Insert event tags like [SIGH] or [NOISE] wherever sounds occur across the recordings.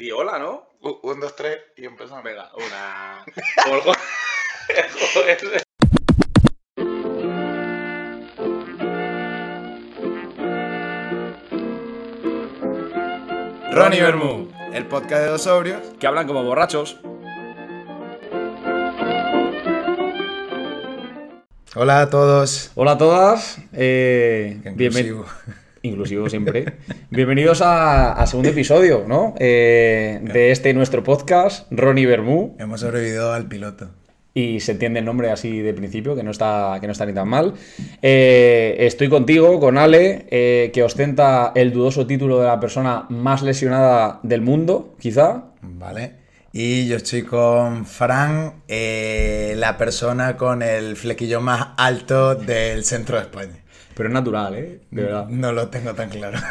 Di hola, ¿no? U- Un, dos, tres y empezamos. Venga, una. [LAUGHS] Joder. Joder. Ronnie Bermú, el podcast de dos sobrios. Que hablan como borrachos. Hola a todos. Hola a todas. Eh, bienven- inclusivo. Siempre. [LAUGHS] Bienvenidos a, a segundo episodio, ¿no? Eh, de este nuestro podcast, Ronnie Bermú. Hemos sobrevivido al piloto. Y se entiende el nombre así de principio, que no está, que no está ni tan mal. Eh, estoy contigo, con Ale, eh, que ostenta el dudoso título de la persona más lesionada del mundo, quizá. Vale. Y yo estoy con Fran, eh, la persona con el flequillo más alto del centro de España. Pero es natural, ¿eh? De verdad. No lo tengo tan claro. [LAUGHS]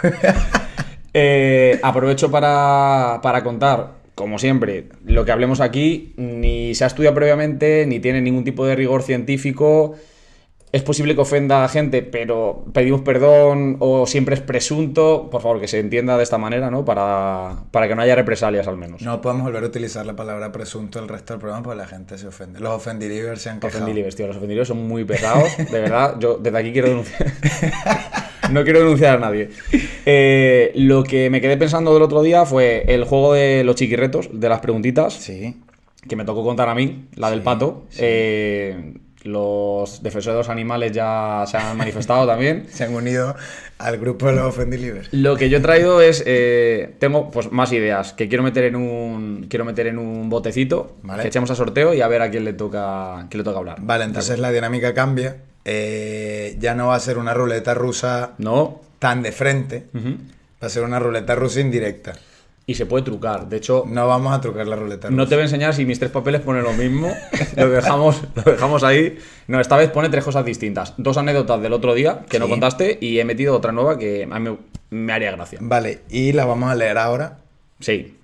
Eh, aprovecho para, para contar, como siempre, lo que hablemos aquí ni se ha estudiado previamente, ni tiene ningún tipo de rigor científico. Es posible que ofenda a gente, pero pedimos perdón o siempre es presunto. Por favor, que se entienda de esta manera, ¿no? Para, para que no haya represalias al menos. No podemos volver a utilizar la palabra presunto el resto del programa porque la gente se ofende. Los ofendidivers se han quejado. Ofendilibes, tío. Los ofendilibes son muy pesados. De verdad, yo desde aquí quiero denunciar. [LAUGHS] no quiero denunciar a nadie. Eh, lo que me quedé pensando del otro día fue el juego de los chiquirretos, de las preguntitas. Sí. que me tocó contar a mí, la del pato. sí. Eh, los defensores de los animales ya se han manifestado también. [LAUGHS] Se han unido al grupo de los ofendidivers. Lo que yo he traído es, eh, tengo pues más ideas que quiero meter en un, quiero meter en un botecito, Vale. que echemos a sorteo y a ver a quién le toca, quién le toca hablar. Vale, entonces la dinámica cambia. Eh, ya no va a ser una ruleta rusa No. tan de frente. Va a ser una ruleta rusa indirecta. Y se puede trucar. De hecho, No vamos a trucar la ruleta no te voy a enseñar si mis tres papeles ponen lo mismo. [LAUGHS] lo, dejamos, lo dejamos ahí. No, esta vez pone tres cosas distintas. Dos anécdotas del otro día que no contaste y he metido otra nueva que a mí me, haría gracia. Vale, y la vamos a leer ahora Sí.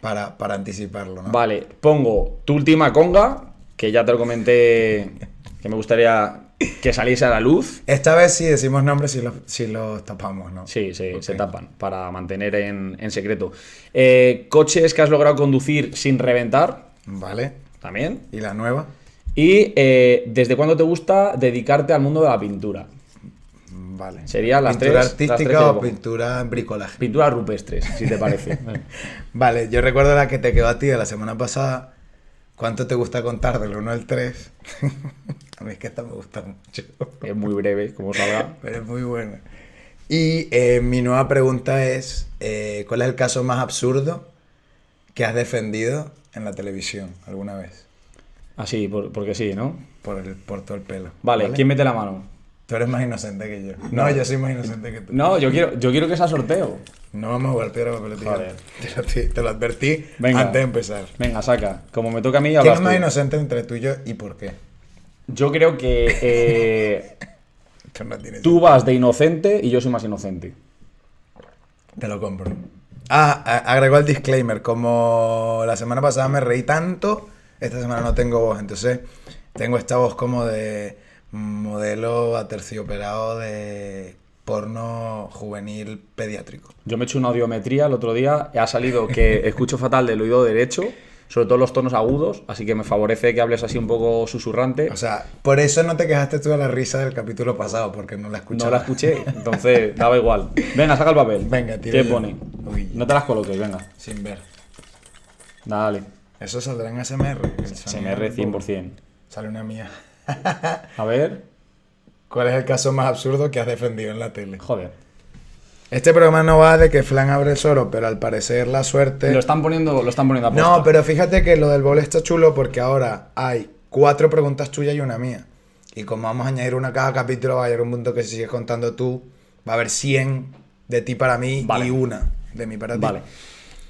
para, para anticiparlo, ¿no? Vale, pongo tu última conga, que ya te lo comenté que me gustaría que saliese a la luz. Esta vez sí decimos nombres si los, si los tapamos, ¿no? Sí, sí, se tapan para mantener en, en secreto. Eh, coches que has logrado conducir sin reventar, Vale. también. ¿Y la nueva? Y eh, desde cuándo te gusta dedicarte al mundo de la pintura. Vale. Serían las ¿Pintura tres- que artística o pintura en bricolaje? Pinturas rupestres, si te parece. [LAUGHS] Vale, yo recuerdo la que te quedó a ti de la semana pasada. ¿Cuánto te gusta contar del 1 al 3? [LAUGHS] a mí es que esta me gusta mucho. [LAUGHS] es muy breve, como sabrá. Pero es muy buena. Y eh, mi nueva pregunta es, eh, ¿cuál es el caso más absurdo que has defendido en la televisión alguna vez? Así, por- porque sí, ¿no? Por, el, por todo el pelo. Vale, ¿quién mete la mano? Tú eres más inocente que yo. No, yo soy más inocente que tú. No, yo quiero, yo quiero que sea sorteo. No vamos a jugar piedra, papel o tijera. Joder. Te lo, te lo advertí Venga. antes de empezar. Venga, saca. Como me toca a mí, ¿Quién es más tú. inocente entre tú y yo y por qué? Yo creo que [LAUGHS] eh, no tú vas de inocente y yo soy más inocente. Te lo compro. Ah, agregó el disclaimer. Como la semana pasada me reí tanto, esta semana no tengo voz. Entonces, tengo esta voz como de modelo aterciopelado de porno juvenil pediátrico. Yo me he hecho una audiometría el otro día ha salido que escucho fatal del oído derecho, sobre todo los tonos agudos, así que me favorece que hables así un poco susurrante. O sea, por eso no te quejaste tú de la risa del capítulo pasado, porque no la no escuchaba. la escuché, entonces daba igual. Venga, saca el papel. Venga, tira ¿Qué yo. pone? Uy. No te las coloques, venga. Sin ver. Dale. Eso saldrá en SMR. SMR un poco. 100%. Sale una mía. A ver. ¿Cuál es el caso más absurdo que has defendido en la tele? Joder. Este programa no va de que Flan abre el soro, pero al parecer la suerte. Lo están poniendo, lo están poniendo a posta. No, pero fíjate que lo del bowl está chulo porque ahora hay cuatro preguntas tuyas y una mía. Y como vamos a añadir una cada capítulo, va a llegar un punto que si sigues contando tú, va a haber 100 de ti para mí Vale. y una de mí para ti. Vale.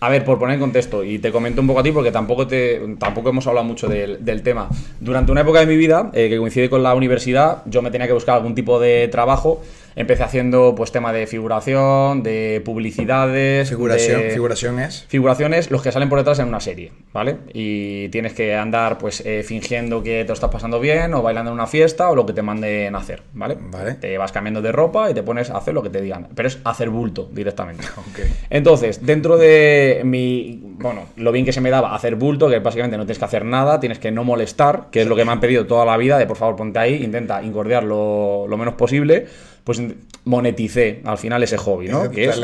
A ver, por poner en contexto, y te comento un poco a ti porque tampoco, te, tampoco hemos hablado mucho del, del tema. Durante una época de mi vida, eh, que coincide con la universidad, yo me tenía que buscar algún tipo de trabajo Empecé haciendo pues tema de figuración, de publicidades. Figuración, de- figuración es. Figuraciones, los que salen por detrás en una serie, ¿vale? Y tienes que andar pues eh, fingiendo que te lo estás pasando bien o bailando en una fiesta o lo que te manden a hacer, ¿vale? Vale. Te vas cambiando de ropa y te pones a hacer lo que te digan, pero es hacer bulto directamente. [LAUGHS] Ok. Entonces, dentro de mi, bueno, lo bien que se me daba hacer bulto, que básicamente no tienes que hacer nada, tienes que no molestar, que es lo que me han pedido toda la vida, de por favor ponte ahí, intenta incordiar lo, lo menos posible, pues moneticé al final ese hobby, ¿no? Que es-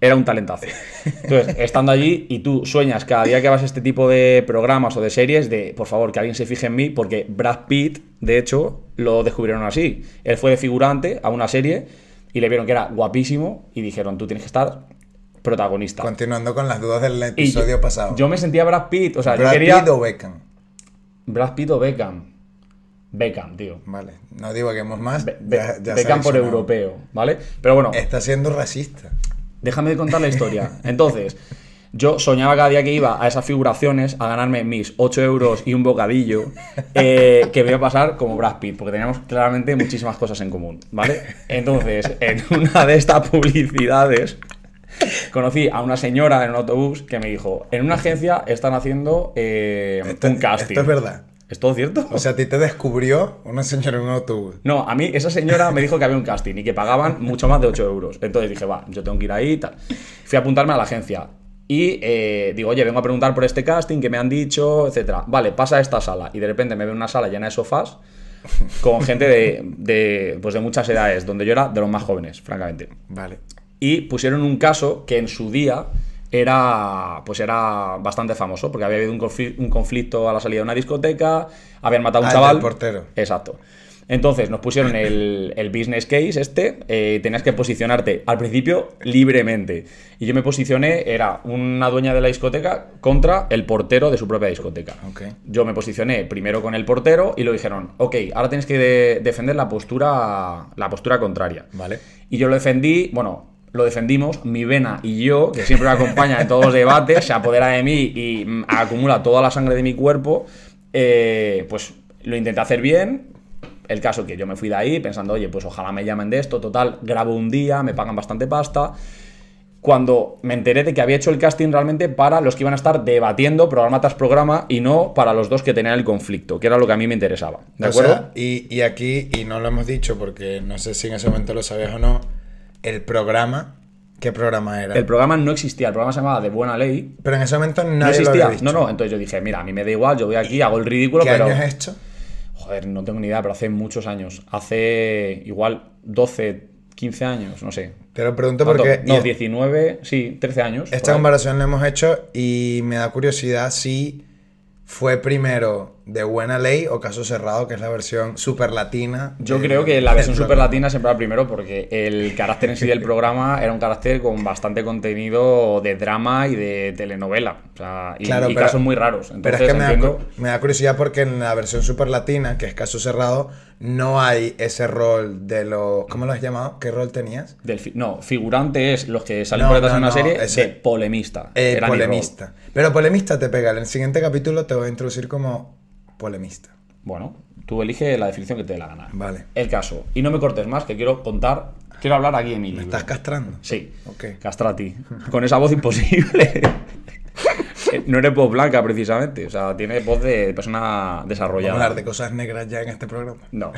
era un talentazo. Entonces, [LAUGHS] estando allí y tú sueñas cada día que vas a este tipo de programas o de series de, por favor, que alguien se fije en mí, porque Brad Pitt, de hecho, lo descubrieron así. Él fue de figurante a una serie y le vieron que era guapísimo y dijeron, tú tienes que estar protagonista. Continuando con las dudas del episodio pasado. Yo me sentía Brad Pitt, o sea, Brad yo quería... Pitt o Beckham. Brad Pitt o Beckham. Beckham, tío. Vale, no más. Be- Be- ya- ya Beckham por europeo, ¿vale? Pero bueno, Está siendo racista. Déjame contar la historia. [LAUGHS] Entonces, yo soñaba cada día que iba a esas figuraciones a ganarme mis 8 euros y un bocadillo eh, que me iba a pasar como Brad Pitt, porque teníamos claramente muchísimas cosas en común, ¿vale? Entonces, en [LAUGHS] una de estas publicidades conocí a una señora en un autobús que me dijo, en una agencia están haciendo eh, Esto- un casting. Esto es verdad. ¿Es todo cierto? O sea, a ti te descubrió una señora en un autobús. No, a mí esa señora me dijo que había un casting y que pagaban mucho más de 8 euros. Entonces dije, va, yo tengo que ir ahí y tal. Fui a apuntarme a la agencia. Y eh, digo, oye, vengo a preguntar por este casting, que me han dicho, etcétera. Vale, pasa a esta sala. Y de repente me veo una sala llena de sofás con gente de, de, pues de muchas edades, donde yo era de los más jóvenes, francamente. Vale. Y pusieron un caso que en su día era pues era bastante famoso, porque había habido un, confli- un conflicto a la salida de una discoteca, habían matado a un Ah, el chaval. del portero. Exacto. Entonces nos pusieron el, [LAUGHS] el business case este, eh, tenías que posicionarte al principio libremente. Y yo me posicioné, era una dueña de la discoteca contra el portero de su propia discoteca. Yo me posicioné primero con el portero y lo dijeron, ok, ahora tienes que de- defender la postura, la postura contraria. Vale. Y yo lo defendí, bueno, lo defendimos, mi vena y yo, que siempre me acompaña en todos los debates, se apodera de mí y mm, acumula toda la sangre de mi cuerpo, eh, pues lo intenté hacer bien. El caso que yo me fui de ahí pensando, oye, pues ojalá me llamen de esto, total, grabo un día, me pagan bastante pasta. Cuando me enteré de que había hecho el casting realmente para los que iban a estar debatiendo programa tras programa y no para los dos que tenían el conflicto, que era lo que a mí me interesaba. ¿De O acuerdo? sea, y, y aquí, y no lo hemos dicho porque no sé si en ese momento lo sabías o no, el programa, ¿qué programa era? el programa no existía, el programa se llamaba De Buena Ley, Pero en ese momento nadie No lo existía. había dicho. No, no, entonces yo dije, mira, a mí me da igual, yo voy aquí, hago el ridículo, ¿Qué pero. año es esto? Joder, no tengo ni idea, pero hace muchos años. Hace igual 12, 15 años, no sé. Te lo pregunto ¿Cuánto? porque No, y- 19, sí, 13 años. esta comparación la hemos hecho y me da curiosidad si fue primero de buena ley o caso cerrado, que es la versión super latina. Yo creo que la [LAUGHS] versión super latina siempre va primero porque el carácter en sí del programa [LAUGHS] era un carácter con bastante contenido de drama y de telenovela. O sea, y, Claro, y pero- casos muy raros. Entonces, Pero es que me da, entiendo- cu- me da curiosidad porque en la versión super latina, que es caso cerrado, no hay ese rol de los... ¿Cómo lo has llamado? ¿Qué rol tenías? del fi- no, figurante es los que salen No, por detrás no, en una no, serie ese- de polemista. Eh, Era polemista. Pero polemista te pega. En el siguiente capítulo te voy a introducir como polemista. Bueno, tú elige la definición que te dé la gana. Vale. El caso. Y no me cortes más, que quiero contar, quiero hablar aquí en mi ¿Me estás castrando? Sí. Ok. Castrati. Con esa voz imposible. [LAUGHS] no eres voz blanca, precisamente. O sea, tiene voz de persona Vamos a desarrollada. hablar de cosas negras ya en este programa. No.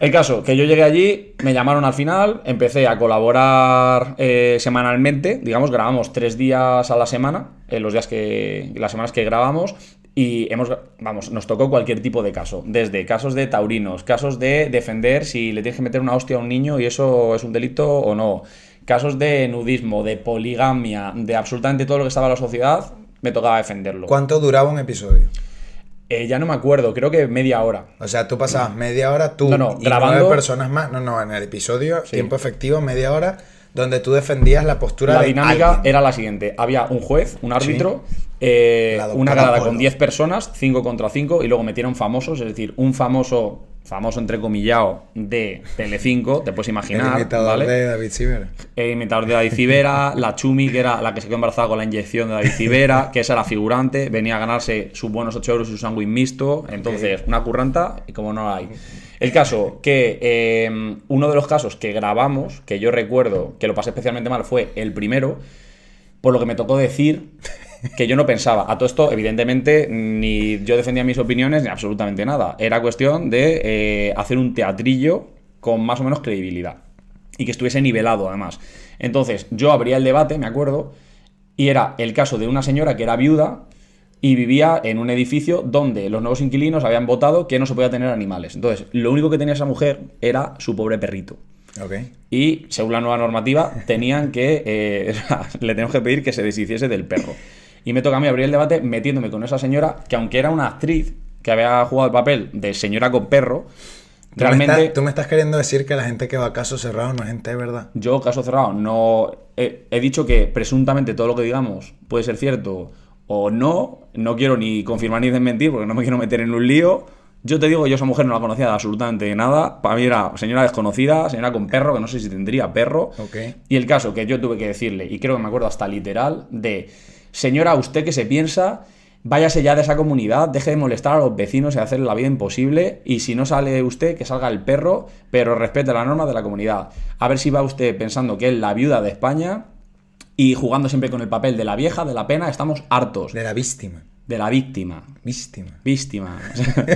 El caso, que yo llegué allí, me llamaron al final, empecé a colaborar eh, semanalmente, digamos, grabamos tres días a la semana, en los días que, las semanas que grabamos, y hemos, vamos, nos tocó cualquier tipo de caso, desde casos de taurinos, casos de defender si le tienes que meter una hostia a un niño y eso es un delito o no, casos de nudismo, de poligamia, de absolutamente todo lo que estaba en la sociedad, me tocaba defenderlo. ¿Cuánto duraba un episodio? Eh, ya no me acuerdo, creo que media hora. O sea, tú pasabas media hora, tú No, no, y grabando- nueve personas más. No, no, en el episodio, tiempo efectivo, media hora, donde tú defendías la postura La de dinámica alguien. era la siguiente: había un juez, un árbitro, eh, una grada con 10 personas, 5 contra 5, y luego metieron famosos, es decir, un famoso, famoso entrecomillado de Telecinco, te puedes El imaginar, imitador ¿vale? de David Ciber. El imitador de David Civera, la Chumi, que era la que se quedó embarazada con la inyección de David Civera, que esa era figurante, venía a ganarse sus buenos 8 euros y su sándwich mixto, entonces una curranta y como no la hay. El caso que eh, uno de los casos que grabamos, que yo recuerdo que lo pasé especialmente mal, fue el primero, por lo que me tocó decir que yo no pensaba. A todo esto, evidentemente, ni yo defendía mis opiniones ni absolutamente nada. Era cuestión de eh, hacer un teatrillo con más o menos credibilidad. Y que estuviese nivelado, además. Entonces, yo abría el debate, me acuerdo, y era el caso de una señora que era viuda y vivía en un edificio donde los nuevos inquilinos habían votado que no se podía tener animales. Entonces, lo único que tenía esa mujer era su pobre perrito. Y según la nueva normativa, tenían que. eh, [LAUGHS] le tenemos que pedir que se deshiciese del perro. Y me toca a mí abrir el debate metiéndome con esa señora, que aunque era una actriz que había jugado el papel de señora con perro, ¿Tú me realmente. estás- tú me estás queriendo decir que la gente que va a caso cerrado no es gente de verdad. Yo, caso cerrado, no. He, he dicho que presuntamente todo lo que digamos puede ser cierto o no. No quiero ni confirmar ni desmentir porque no me quiero meter en un lío. Yo te digo, yo esa mujer no la conocía de absolutamente nada. Para mí era señora desconocida, señora con perro, que no sé si tendría perro. Ok. Y el caso que yo tuve que decirle, y creo que me acuerdo hasta literal, de señora, usted que se piensa, váyase ya de esa comunidad, deje de molestar a los vecinos y hacerle la vida imposible, y si no sale usted, que salga el perro, pero respete las normas de la comunidad. A ver si va usted pensando que es la viuda de España y jugando siempre con el papel de la vieja, de la pena, estamos hartos. De la víctima. De la víctima. Víctima. Víctima.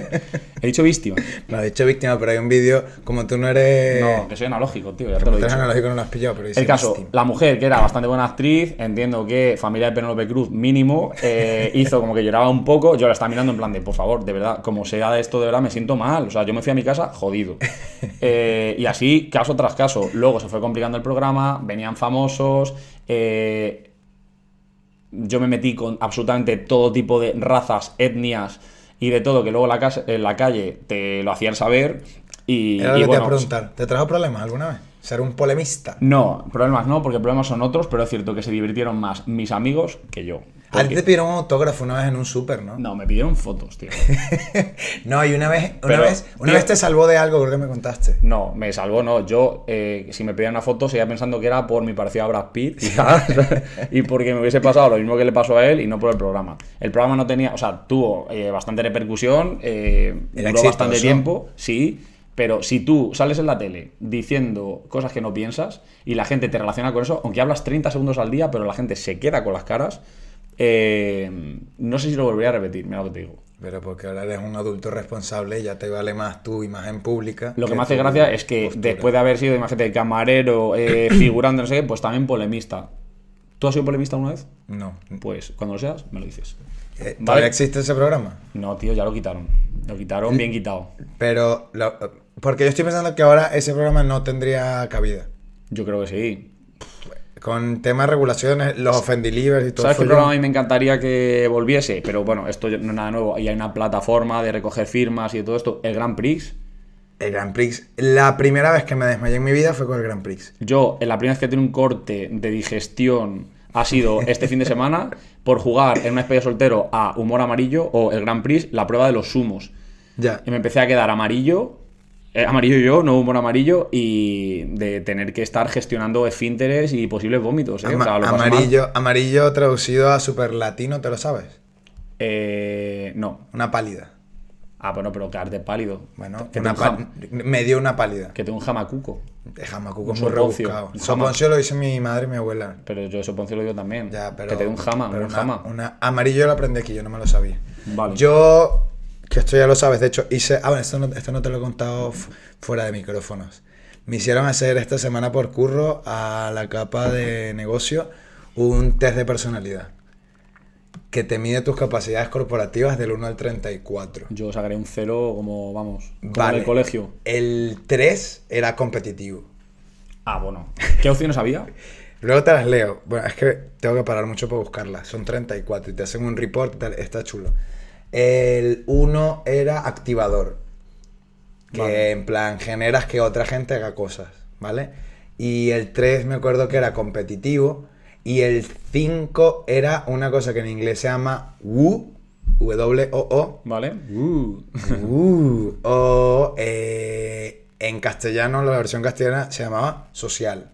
[LAUGHS] He dicho víctima. No, he dicho víctima, pero hay un vídeo, como tú no eres... No, que soy analógico, tío, ya te lo he dicho. analógico, no lo has pillado, pero El caso, víctima. la mujer, que era bastante buena actriz, entiendo que familia de Penélope Cruz mínimo, eh, hizo como que lloraba un poco. Yo la estaba mirando en plan de, por favor, de verdad, como sea de esto, de verdad, me siento mal. O sea, yo me fui a mi casa jodido. [LAUGHS] Eh, y así, caso tras caso. Luego se fue complicando el programa, venían famosos. eh, yo me metí con absolutamente todo tipo de razas, etnias y de todo, que luego en la, casa, en la calle te lo hacían saber. Y, Era lo y que te iba a preguntar. ¿Te trajo problemas alguna vez? ¿Ser un polemista? no, problemas no, porque problemas son otros, pero es cierto que se divirtieron más mis amigos que yo. A ti te pidieron un autógrafo una vez en un súper, ¿no? No, me pidieron fotos, tío. [LAUGHS] No, y una vez, una Pero, vez, una tío- vez te salvó de algo, creo que me contaste. No, me salvó, no. Yo, eh, si me pedían una foto, seguía pensando que era por mi parecido a Brad Pitt quizás, [LAUGHS] [LAUGHS] y porque me hubiese pasado lo mismo que le pasó a él y no por el programa. El programa no tenía, o sea, tuvo eh, bastante repercusión, eh, duró bastante tiempo, sí. Pero si tú sales en la tele diciendo cosas que no piensas y la gente te relaciona con eso, aunque hablas 30 segundos al día, pero la gente se queda con las caras, eh, no sé si lo volvería a repetir, mira lo que te digo. Pero porque ahora eres un adulto responsable ya te vale más tu imagen pública. Lo que me hace gracia es que después de haber sido, imagínate, camarero, eh, [CLEARS THROAT] figurando, no sé qué, pues también polemista. ¿Tú has sido polemista una vez? No. Pues cuando lo seas, me lo dices. Eh, Vale. ¿Todavía existe ese programa? No, tío, ya lo quitaron. Lo quitaron bien quitado. Pero, lo- porque yo estoy pensando que ahora ese programa no tendría cabida. Yo creo que sí. Con temas de regulaciones, los offendilivers y todo ¿Sabes qué programa a mí me encantaría que volviese? Pero bueno, esto no es nada nuevo. Y hay una plataforma de recoger firmas y de todo esto. El Grand Prix. El Grand Prix. La primera vez que me desmayé en mi vida fue con el Grand Prix. Yo, en la primera vez que tengo un corte de digestión ha sido este fin de semana por jugar en una especie soltero a Humor Amarillo o el Grand Prix, la prueba de los sumos. Ya. Y me empecé a quedar amarillo, eh, amarillo yo, no humor amarillo, y de tener que estar gestionando esfínteres y posibles vómitos. ¿eh? O sea, lo amarillo, amarillo traducido a super latino, ¿te lo sabes? Eh, no. Una pálida. Ah, bueno, pero quedarte pálido. Bueno, una un me dio una pálida. que tengo un jamacuco. Jamacuco Un muy soponcio. rebuscado. Soponcio lo dice mi madre y mi abuela. Pero yo eso poncio lo digo también. Ya, pero, que te dé un jama, pero un una- jama. una- amarillo lo aprendí aquí, yo no me lo sabía. Vale. Yo, que esto ya lo sabes, de hecho, hice. Ah, bueno, esto no, esto no te lo he contado fu- fuera de micrófonos. Me hicieron hacer esta semana por curro a la capa de negocio un test de personalidad que te mide tus capacidades corporativas del 1 al 34. Yo sacaré un cero como, vamos, como Vale. en el colegio. El 3 era competitivo. Ah, bueno. ¿Qué opciones había? [LAUGHS] Luego te las leo. Bueno, es que tengo que parar mucho para buscarlas. Son 34 y te hacen un report. y tal, Está chulo. El 1 era activador. Que Vale. en plan generas que otra gente haga cosas. ¿Vale? Y el 3 me acuerdo que era competitivo. Y el 5 era una cosa que en inglés se llama WOO. W-O-O. ¿Vale? [LAUGHS] Uh. Uh, o eh, en castellano, la versión castellana se llamaba social.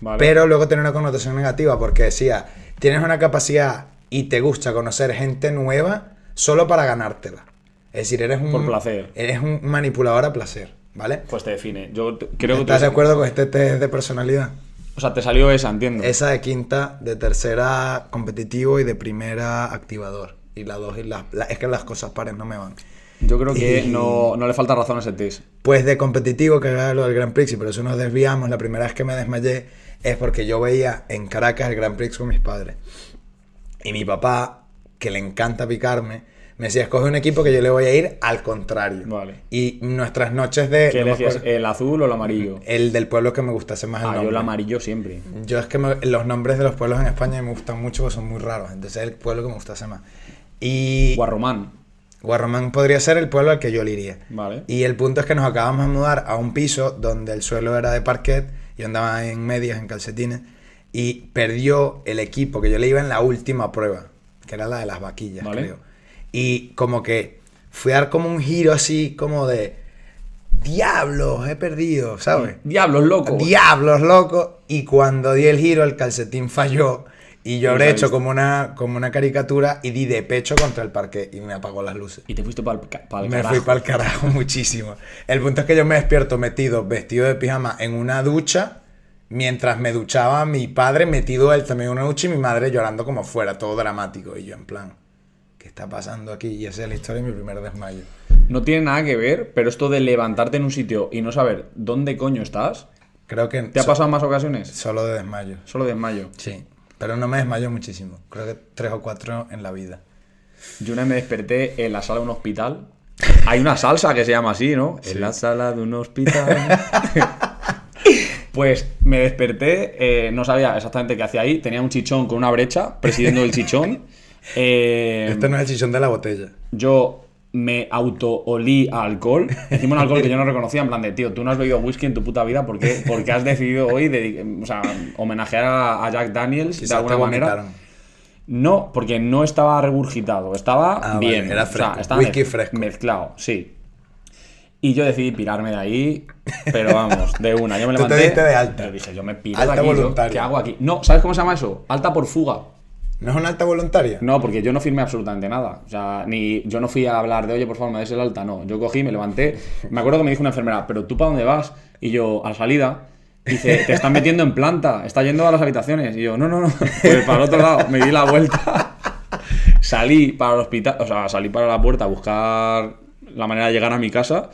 Vale. Pero luego tenía una connotación negativa porque decía, tienes una capacidad y te gusta conocer gente nueva solo para ganártela. Es decir, eres un... Por placer. Eres un manipulador a placer. ¿vale? Pues te define. Yo creo que ¿Estás de acuerdo con este test de personalidad? O sea, te salió esa, entiendo. Esa de quinta, de tercera competitivo y de primera activador. Y la dos y la, la- es que las cosas pares no me van. Yo creo que Y- no, no le falta razón a ese test. Pues de competitivo, que era lo del Grand Prix, y por eso nos desviamos. La primera vez que me desmayé es porque yo veía en Caracas el Grand Prix con mis padres. Y mi papá, que le encanta picarme, me decía, escoge un equipo que yo le voy a ir al contrario. Vale. Y nuestras noches de... ¿Qué no decías? ¿El azul o el amarillo? el del pueblo que me gustase más el Ah, yo el amarillo siempre. Yo es que me- los nombres de los pueblos en España me gustan mucho porque son muy raros. Entonces es el pueblo que me gustase más. Y Guarromán. Guarromán podría ser el pueblo al que yo le iría. Vale. Y el punto es que nos acabamos de mudar a un piso donde el suelo era de parquet. Yo andaba en medias, en calcetines. Y perdió el equipo que yo le iba en la última prueba, que era la de las vaquillas, Vale. creo. Y como que fui a dar como un giro así, como de. Diablos, he perdido, ¿sabes? Diablos, loco. Diablos, loco. Y cuando di el giro, el calcetín falló. Y yo habré hecho como una, como una caricatura y di de pecho contra el parque y me apagó las luces. Y te fuiste para el, Me fui para el carajo [LAUGHS] muchísimo. El punto es que yo me despierto metido, vestido de pijama, en una ducha. Mientras me duchaba mi padre metido él también en una ducha y mi madre llorando como fuera, todo dramático. Y yo en plan, ¿qué está pasando aquí? Y esa es la historia de mi primer desmayo. No tiene nada que ver, pero esto de levantarte en un sitio y no saber dónde coño estás, Creo que ¿te ha pasado en más ocasiones? solo de desmayo. Solo de mayo. Sí, pero no me desmayo muchísimo. Creo que tres o cuatro en la vida. Yo una vez me desperté en la sala de un hospital. Hay una salsa que se llama así, ¿no? [LAUGHS] En la sala de un hospital. [LAUGHS] pues me desperté, eh, no sabía exactamente qué hacía ahí. Tenía un chichón con una brecha, presidiendo el chichón. [LAUGHS] Eh, Este no es el chichón de la botella. yo me auto-olí a alcohol. Encima un alcohol que yo no reconocía, en plan de, tío, tú no has bebido whisky en tu puta vida, ¿por qué, Porque has decidido hoy o sea, homenajear a, a Jack Daniels Quizás de alguna manera? vomitaron. No, porque no estaba regurgitado, estaba Ah, vale, bien. era o sea, fresco, estaba whisky mez- fresco. Mezclado, sí. Y yo decidí pirarme de ahí, pero vamos, de una. Yo me Tú te levanté. diste de alta. Yo dije, yo me piro Alta aquí. yo, voluntaria. ¿Qué hago aquí? No, ¿sabes cómo se llama eso? Alta por fuga. ¿No es una alta voluntaria? No, porque yo no firmé absolutamente nada. O sea, ni yo no fui a hablar de, oye, por favor, me des el alta. No, yo cogí, me levanté. Me acuerdo que me dijo una enfermera, ¿pero tú para dónde vas? Y yo, a la salida. Dice, te están metiendo en planta, está yendo a las habitaciones. Y yo, no, no, no. Pues para el otro lado, me di la vuelta. Salí para el hospital, o sea, salí para la puerta a buscar la manera de llegar a mi casa.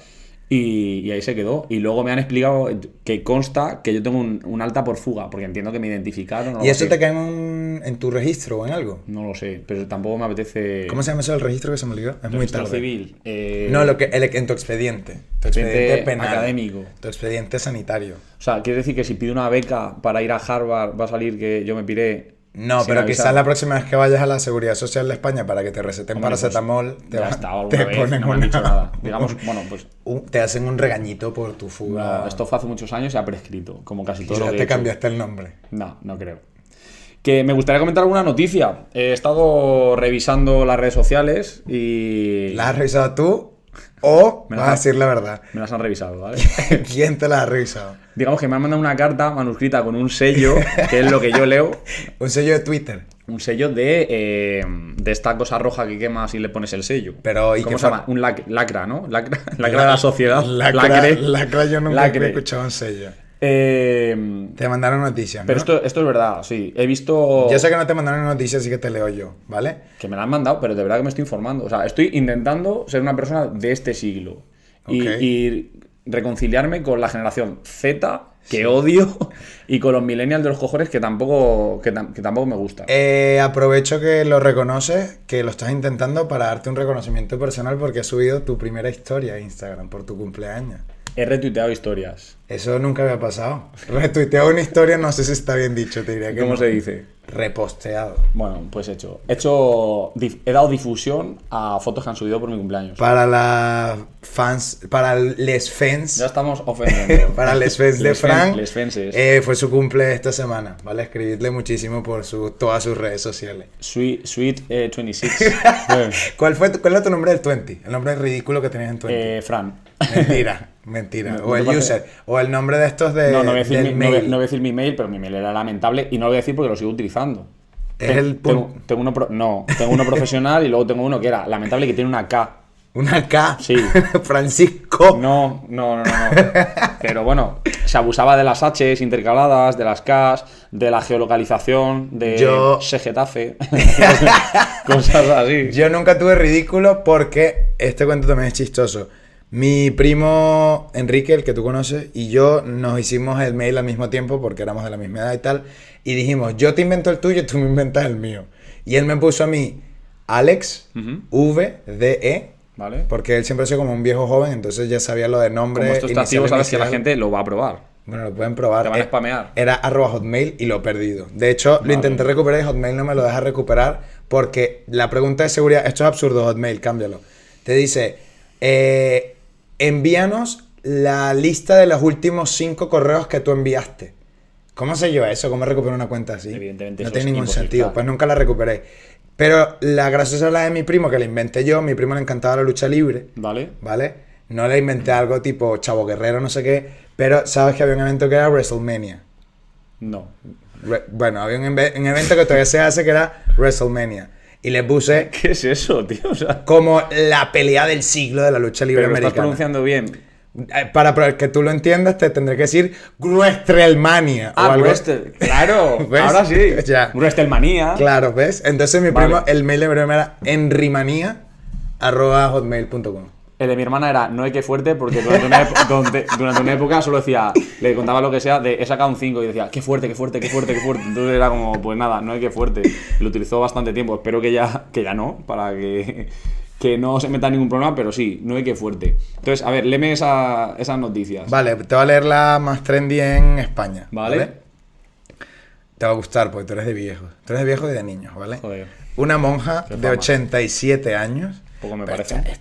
Y, y ahí se quedó. Y luego me han explicado que consta que yo tengo un, un alta por fuga, porque entiendo que me identificaron. ¿Y eso así. te cae en, un- en tu registro o en algo? No lo sé, pero tampoco me apetece. ¿Cómo se llama eso del registro que se me olvidó? Es muy tarde. civil. eh, No, lo que, el- en tu expediente. Tu expediente, Expediente penal. académico. Tu expediente sanitario. O sea, quiere decir que si pido una beca para ir a Harvard va a salir que yo me piré. No, pero quizás la próxima vez que vayas a la Seguridad Social de España para que te receten Hombre, pues, paracetamol, te, va- está, te vez, ponen no me han una- dicho nada. [LAUGHS] Digamos, bueno, pues un- te hacen un regañito por tu fuga. no, esto fue hace muchos años y ha prescrito, como casi todo lo que te he cambiaste el nombre. No, no creo. Que me gustaría comentar alguna noticia. He estado revisando las redes sociales y ¿La has revisado tú o Me vas a decir la verdad? me las han revisado, ¿vale? [LAUGHS] ¿Quién te la ha revisado? Digamos que me han mandado una carta manuscrita con un sello, que es lo que yo leo, [LAUGHS] Un sello de Twitter. un sello de, eh, de esta cosa roja que quemas y le pones el sello. Pero, ¿y ¿Cómo se llama? Un lac- lacra, ¿no? Lacra, [LAUGHS] lacra de la sociedad. Lacra, Lacre. lacra yo nunca Lacre. he escuchado un sello. Eh, Te mandaron noticias, ¿no? pero esto, esto es verdad, sí. He visto Yo sé que no te mandaron noticias, así que te leo yo, ¿vale? que me la han mandado, pero de verdad que me estoy informando. O sea, estoy intentando ser una persona de este siglo y, y reconciliarme con la generación Z, que odio, y con los millennials de los cojones que tampoco, que, tam- que tampoco me gusta. Eh, aprovecho que lo reconoces, que lo estás intentando para darte un reconocimiento personal porque has subido tu primera historia a Instagram por tu cumpleaños. He retuiteado historias. Eso nunca había pasado. Retuiteado una historia, no sé si está bien dicho, te diría que ¿Cómo no. se dice? Reposteado. Bueno, pues he hecho. He hecho. He dado difusión a fotos que han subido por mi cumpleaños. Para las fans, para les fans, Ya estamos ofendiendo. [LAUGHS] para les fans de Les Frank, Les fenses. eh, fue su cumple esta semana, ¿vale? Escribidle muchísimo por su, todas sus redes sociales. Sweet, Sweet eh, 26. [LAUGHS] Eh, ¿Cuál, fue ¿Cuál era tu nombre del 20? El nombre ridículo que tenías en 20. eh, Fran. Mentira, [LAUGHS] mentira. No, o ¿no el user, o el nombre de estos de, No, no voy, a decir mi, no, voy- mail. no voy a decir mi mail, pero mi mail era lamentable y no lo voy a decir porque lo sigo utilizando. Es Ten- el tengo, tengo uno pro- no, tengo uno profesional y luego tengo uno que era lamentable que tiene una K. Una K. Sí. [LAUGHS] Francisco. No, no, no, no. no. Pero bueno, se abusaba de las Hs intercaladas, de las Ks, de la geolocalización, de Yo- ese Getafe. [LAUGHS] Cosas así. Yo nunca tuve ridículo porque este cuento también es chistoso. Mi primo Enrique, el que tú conoces, y yo nos hicimos el mail al mismo tiempo porque éramos de la misma edad y tal. Y dijimos, yo te invento el tuyo, tú me inventas el mío. Y él me puso a mí Alex. V D E, ¿Vale? porque él siempre ha sido como un viejo joven, entonces ya sabía lo de nombre. Como esto está activo, inicial, sabes que la gente lo va a probar. Bueno, lo pueden probar. Te van a Eh, spamear. Era arroba hotmail y lo he perdido. De hecho, lo intenté recuperar y Hotmail no me lo deja recuperar porque la pregunta de seguridad, esto es absurdo, Hotmail, cámbialo. Te dice, eh, envíanos la lista de los últimos cinco correos que tú enviaste. ¿Cómo sé yo eso? ¿Cómo recupero una cuenta así? Evidentemente no tiene ningún sentido. claro. Pues nunca la recuperé. Pero la graciosa es la de mi primo, que la inventé yo. Mi primo le encantaba la lucha libre. ¿Vale? ¿vale? No le inventé algo tipo Chavo Guerrero, no sé qué, pero sabes que había un evento que era WrestleMania. No. Re- bueno, había un, un evento que todavía se hace que era WrestleMania. Y le puse [LAUGHS] ¿Qué es eso, tío? O sea, como la pelea del siglo de la lucha libre pero lo estás americana. pronunciando bien. Eh, Para, que tú lo entiendas, te tendré que decir WrestleMania. o Ah, algo- Wrestle. Claro, [LAUGHS] ¿Ves? ahora sí. [LAUGHS] Ya. Wrestlemania. Claro, ¿ves? Entonces mi Vale. primo, el mail de mi primo era enrimanía arroba hotmail.com. El de mi hermana era no hay que fuerte porque durante una, durante época solo decía, le contaba lo que sea, de he sacado un 5 y decía, qué fuerte, qué fuerte, qué fuerte, qué fuerte. Entonces era como, pues nada, no hay que fuerte. Lo utilizó bastante tiempo, espero que ya, que ya no, para que, que no se meta ningún problema, pero sí, no hay que fuerte. Entonces, a ver, léeme esa- esas noticias. Vale, te voy a leer la más trendy en España. Vale. Te va a gustar porque tú eres de viejos. Tú eres de viejos y de niños, ¿vale? Joder. Una monja de fama. 87 años. Poco me parece. esta-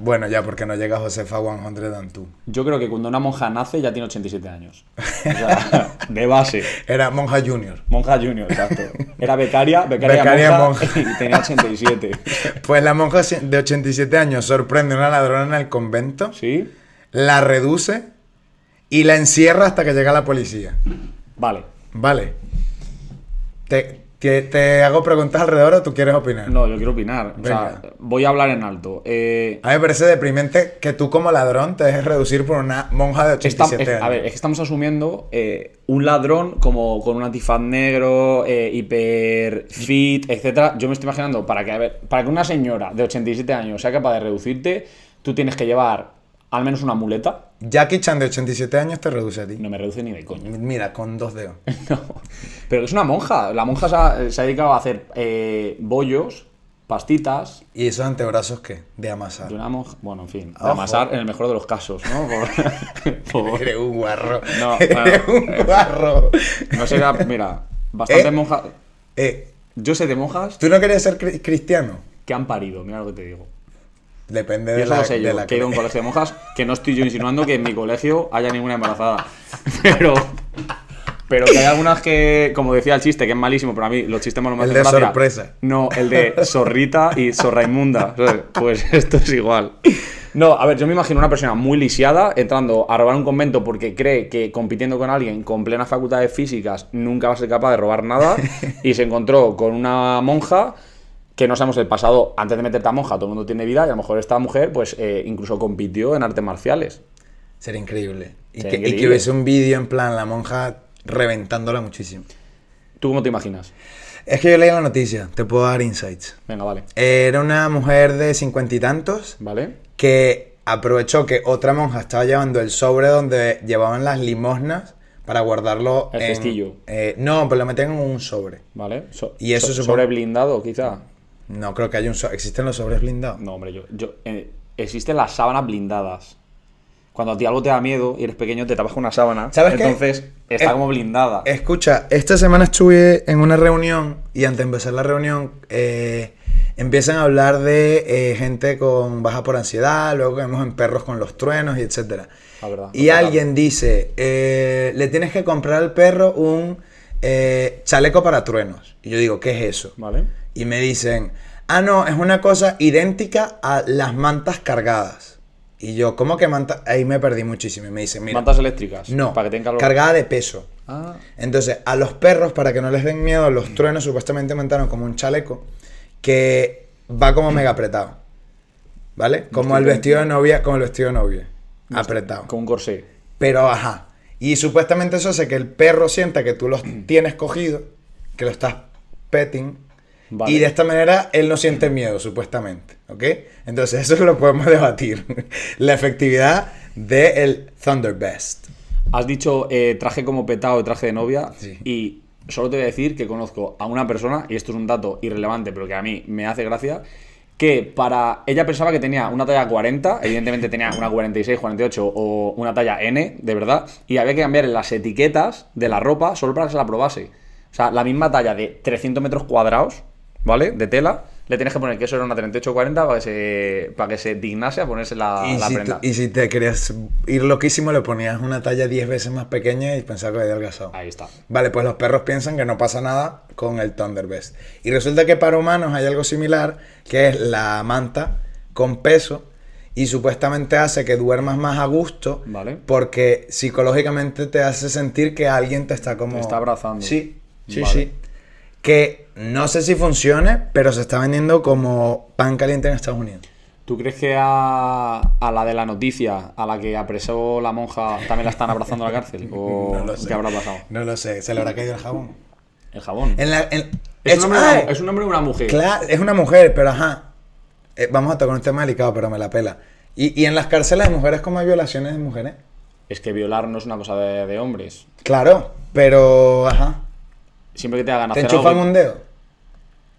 Bueno, ya porque no llega Josefa 100 and two. Yo creo que cuando una monja nace ya tiene 87 años. [LAUGHS] O sea, de base. Era monja junior. Monja junior, exacto. Era becaria, becaria, Becaria monja, monja. [LAUGHS] y tenía 87. [LAUGHS] Pues la monja de 87 años sorprende a una ladrona en el convento, ¿Sí? la reduce y la encierra hasta que llega la policía. Vale. Vale. Te, te- te hago preguntas alrededor o tú quieres opinar. No, yo quiero opinar. O sea, voy a hablar en alto. Eh, A mí me parece deprimente que tú como ladrón te dejes reducir por una monja de esta- 87 es- años. a ver, es que estamos asumiendo eh, un ladrón como con un antifaz negro, eh, hiper fit, etcétera. Yo me estoy imaginando, para que, a ver, para que una señora de 87 años sea capaz de reducirte, tú tienes que llevar al menos una muleta. Jackie Chan de 87 años te reduce a ti. No me reduce ni de coño. Mira, con dos dedos. [LAUGHS] No. Pero es una monja. La monja se ha, se ha dedicado a hacer eh, bollos, pastitas. ¿Y esos antebrazos qué? De amasar. De una monja. Bueno, en fin. De Ojo. amasar en el mejor de los casos, ¿no? Por- [LAUGHS] Eres un guarro. No, [LAUGHS] Eres bueno, un guarro. no será. Mira, bastantes ¿Eh? monjas. Eh, Yo sé de monjas ¿Tú no querías ser cri- cristiano? que han parido, mira lo que te digo. Depende de eso la, lo sé de yo, la que he ido a un colegio de monjas, que no estoy yo insinuando que en mi colegio haya ninguna embarazada. [LAUGHS] Pero. Pero que hay algunas que, como decía el chiste, que es malísimo, pero a mí los chistes malos me El de gracia. sorpresa. No, el de [LAUGHS] zorrita y zorraimunda. ¿sabes? Pues [LAUGHS] esto es igual. No, a ver, yo me imagino una persona muy lisiada entrando a robar un convento porque cree que compitiendo con alguien con plenas facultades físicas nunca va a ser capaz de robar nada y se encontró con una monja que no sabemos el pasado, antes de meterte a monja, todo el mundo tiene vida y a lo mejor esta mujer pues eh, incluso compitió en artes marciales. Sería increíble. Y, Sería que, y increíble. que hubiese un vídeo en plan la monja reventándola muchísimo. ¿Tú cómo te imaginas? Es que yo leí la noticia, te puedo dar insights. Venga, vale. Era una mujer de cincuenta y tantos ¿Vale? que aprovechó que otra monja estaba llevando el sobre donde llevaban las limosnas para guardarlo El en... cestillo. eh, no, pero lo metían en un sobre. ¿Vale? So- Y eso so- sobre blindado, quizá. No creo que haya un. ¿Existen los sobres blindados? No, hombre, yo. yo eh, existen las sábanas blindadas. Cuando a ti algo te da miedo y eres pequeño, te tapas con una sábana. ¿Sabes qué? Entonces está como blindada. Escucha, esta semana estuve en una reunión y antes de empezar la reunión eh, empiezan a hablar de eh, gente con baja por ansiedad, luego vemos en perros con los truenos y etcétera. Verdad, Y alguien dice, eh, le tienes que comprar al perro un eh, chaleco para truenos. Y yo digo, ¿qué es eso? ¿Vale? Y me dicen, ah, no, es una cosa idéntica a las mantas cargadas. Y yo, ¿cómo que mantas? Ahí me perdí muchísimo. Y me dicen, mira, Mantas eléctricas. no, Para que tengan calor. cargada de peso. Ah, Entonces, a los perros, para que no les den miedo, los truenos supuestamente montaron como un chaleco que va como mega apretado. ¿vale? Como el vestido de novia, como el vestido de novia. Apretado. Con un corsé. Pero, ajá. Y supuestamente eso hace que el perro sienta que tú lo tienes cogido, que lo estás petting. Vale. Y de esta manera él no siente miedo, supuestamente. ¿Ok? Entonces [LAUGHS] eso lo podemos debatir. [LAUGHS] La efectividad del Thunderbest. Has dicho eh, traje como petado y traje de novia. Sí. Y solo te voy a decir que conozco a una persona, y esto es un dato irrelevante, pero que a mí me hace gracia, que para. Ella pensaba que tenía una talla 40, evidentemente tenía una 46, 48 o una talla N, de verdad, y había que cambiar las etiquetas de la ropa solo para que se la probase. O sea, la misma talla de 300 metros cuadrados, ¿vale? De tela, le tienes que poner que eso era una 38-40 para que se, para que se dignase a ponerse la, y, la si prenda. tú- y si te querías ir loquísimo, le ponías una talla 10 veces más pequeña y pensaba que había adelgazado. Ahí está. Vale, pues los perros piensan que no pasa nada con el Thunderbest. Y resulta que para humanos hay algo similar, que es la manta con peso y supuestamente hace que duermas más a gusto, Vale. porque psicológicamente te hace sentir que alguien te está como... Te está abrazando. Sí, sí, Vale. sí. Que no sé si funcione, pero se está vendiendo como pan caliente en Estados Unidos. ¿Tú crees que a, a la de la noticia, a la que apresó la monja, también la están abrazando a la cárcel? ¿O [LAUGHS] No lo sé. qué habrá pasado? No lo sé, se le habrá caído el jabón. El jabón. En la- en- Es, un hombre, una- es un hombre de una mujer. Claro, es una mujer, pero ajá. Eh, vamos a tocar un tema delicado, pero me la pela. Y, y en las cárceles de mujeres, ¿cómo hay violaciones de mujeres? Es que violar no es una cosa de, de hombres. Claro, pero ajá. Siempre que te hagan ¿Te hacer enchufan algo, un dedo?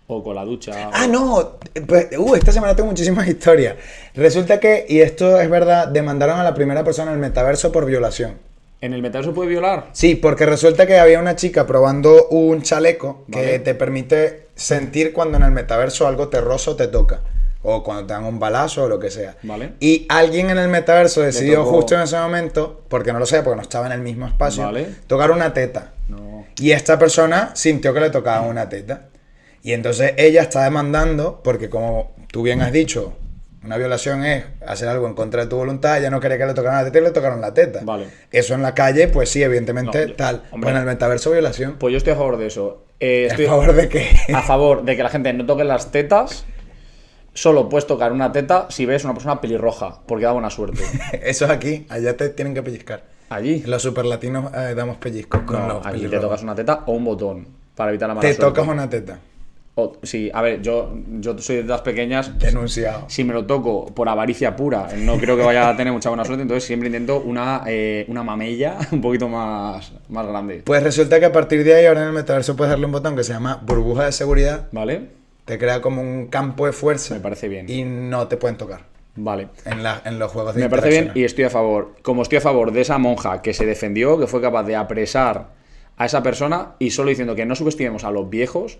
o con la ducha. Ah, o- no. pues, uh, esta semana tengo muchísimas [LAUGHS] historias. Resulta que, y esto es verdad, demandaron a la primera persona en el metaverso por violación. ¿En el metaverso puede violar? Sí, porque resulta que había una chica probando un chaleco que te permite sentir cuando en el metaverso algo terroso te toca. O cuando te dan un balazo o lo que sea. Vale. Y alguien en el metaverso decidió tocó- justo en ese momento, porque no lo sé, porque no estaba en el mismo espacio, Vale. tocar una teta. No. Y esta persona sintió que le tocaba una teta. Y entonces ella está demandando, porque como tú bien has dicho, una violación es hacer algo en contra de tu voluntad, ella no quería que le tocaran la teta y le tocaron la teta. Vale. Eso en la calle, pues sí, evidentemente No, tal. hombre. En el metaverso violación. Pues yo estoy a favor de eso. Eh, estoy ¿A favor de qué? a favor de que la gente no toque las tetas. Solo puedes tocar una teta si ves una persona pelirroja, porque da buena suerte. [LAUGHS] Eso es aquí, allá te tienen que pellizcar. Allí. Los superlatinos eh, damos pellizcos con No, los aquí te pelirrojos. tocas una teta o un botón para evitar la mala Te suerte. tocas una teta. O- sí, a ver, yo, yo soy de tetas pequeñas. Denunciado. Si me lo toco por avaricia pura, no creo que vaya a tener mucha buena suerte, entonces siempre intento una, eh, una mamella [LAUGHS] un poquito más, más grande. Pues resulta que a partir de ahí, ahora en el metaverso puedes darle un botón que se llama burbuja de seguridad. ¿Vale? Te crea como un campo de fuerza. Me parece bien. Y no te pueden tocar. Vale. En, la- en los juegos de Me parece bien y estoy a favor. Como estoy a favor de esa monja que se defendió, que fue capaz de apresar a esa persona y solo diciendo que no subestimemos a los viejos,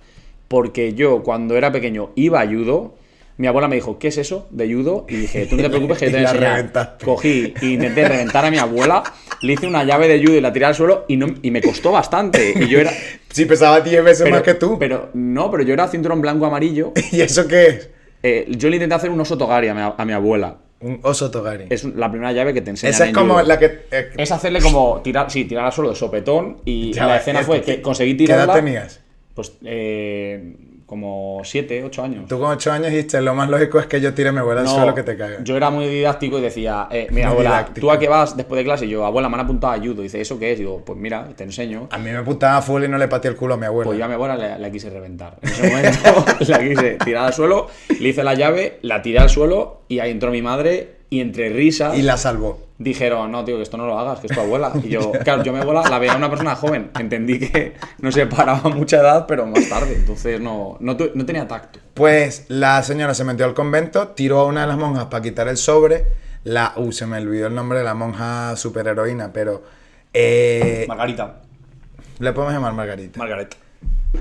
porque yo cuando era pequeño iba a judo, mi abuela me dijo, ¿qué es eso de judo? Y dije, tú no te preocupes que yo te [LAUGHS] Y voy a la enseñar". reventaste. Cogí e intenté reventar a mi abuela, le hice una llave de judo y la tiré al suelo y, no, y me costó bastante. Y yo era... [LAUGHS] Sí, pesaba 10 veces Pero, más que tú. Pero no, pero yo era cinturón blanco amarillo. [LAUGHS] ¿Y eso qué es? Eh, yo le intenté hacer un oso togari a mi, a mi abuela. Un oso togari. Es la primera llave que te enseñan Esa es en como judo. la que... eh, Es hacerle como tirar, sí, tirar al suelo de sopetón y Ya la escena fue ¿qué- que conseguí ¿Qué edad tirarla. tenías? Pues eh, como 7, 8 años. Tú con 8 años dijiste, lo más lógico es que yo tire mi abuela al suelo que te caiga. Yo era muy didáctico y decía, eh, mira, Muy abuela, didáctico. ¿tú a qué vas después de clase? Y yo, abuela, me han apuntado a judo. Dice, ¿eso qué es? Digo, pues mira, te enseño. A mí me putaba full y no le pateé el culo a mi abuela. Pues yo a mi abuela la, la quise reventar. En ese momento [LAUGHS] la quise tirar al suelo, le hice la llave, la tiré al suelo y ahí entró mi madre y entre risas Y la salvó. Dijeron, no, tío, que esto no lo hagas, que es tu abuela. Y yo, claro, yo mi abuela la veía una persona joven. Entendí que no se paraba mucha edad, pero más tarde. Entonces no, no, tu- no tenía tacto. Pues la señora se metió al convento, tiró a una de las monjas para quitar el sobre. La. Uh, se me olvidó el nombre de la monja superheroína, pero. Eh, Margarita. le podemos llamar Margarita. Margaret.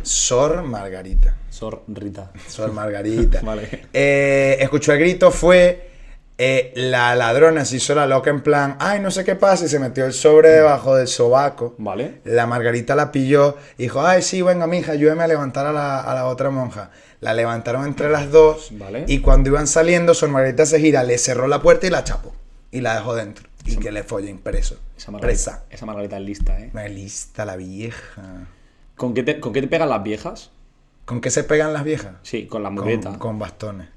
Sor Margarita. Sor Rita. Sor Margarita. [LAUGHS] Vale. Eh, escuchó el grito, fue. Eh, la ladrona se hizo la loca en plan, ay, no sé qué pasa, y se metió el sobre debajo del sobaco. Vale. La Margarita la pilló y dijo, ay, sí, venga, mija, ayúdame a levantar a la, a la otra monja. La levantaron entre las dos Vale. y cuando iban saliendo, Sor Margarita se gira, le cerró la puerta y la chapó. Y la dejó dentro. Y que le follen preso. Esa Margarita, Presa. esa Margarita es lista, ¿eh? Me lista la vieja. ¿Con qué, te, ¿Con qué te pegan las viejas? ¿Con qué se pegan las viejas? Sí, con la Con, murrieta. con bastones.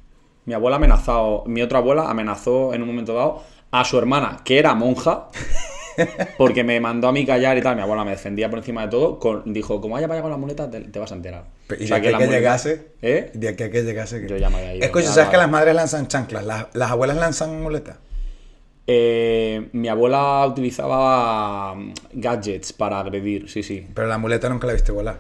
Mi abuela amenazó, mi otra abuela amenazó en un momento dado a su hermana, que era monja, [LAUGHS] porque me mandó a mí callar y tal. Mi abuela me defendía por encima de todo. con- dijo, como vaya vaya con la muleta, te, te vas a enterar. Y O sea, de que muleta- llegase, ¿Eh? de aquí a que llegase. que- Yo ya me había ido, Escucha, ¿sabes que las madres lanzan chanclas? ¿Las, las abuelas lanzan muletas? Eh, mi abuela utilizaba gadgets para agredir, sí, sí. Pero la muleta nunca la viste volar.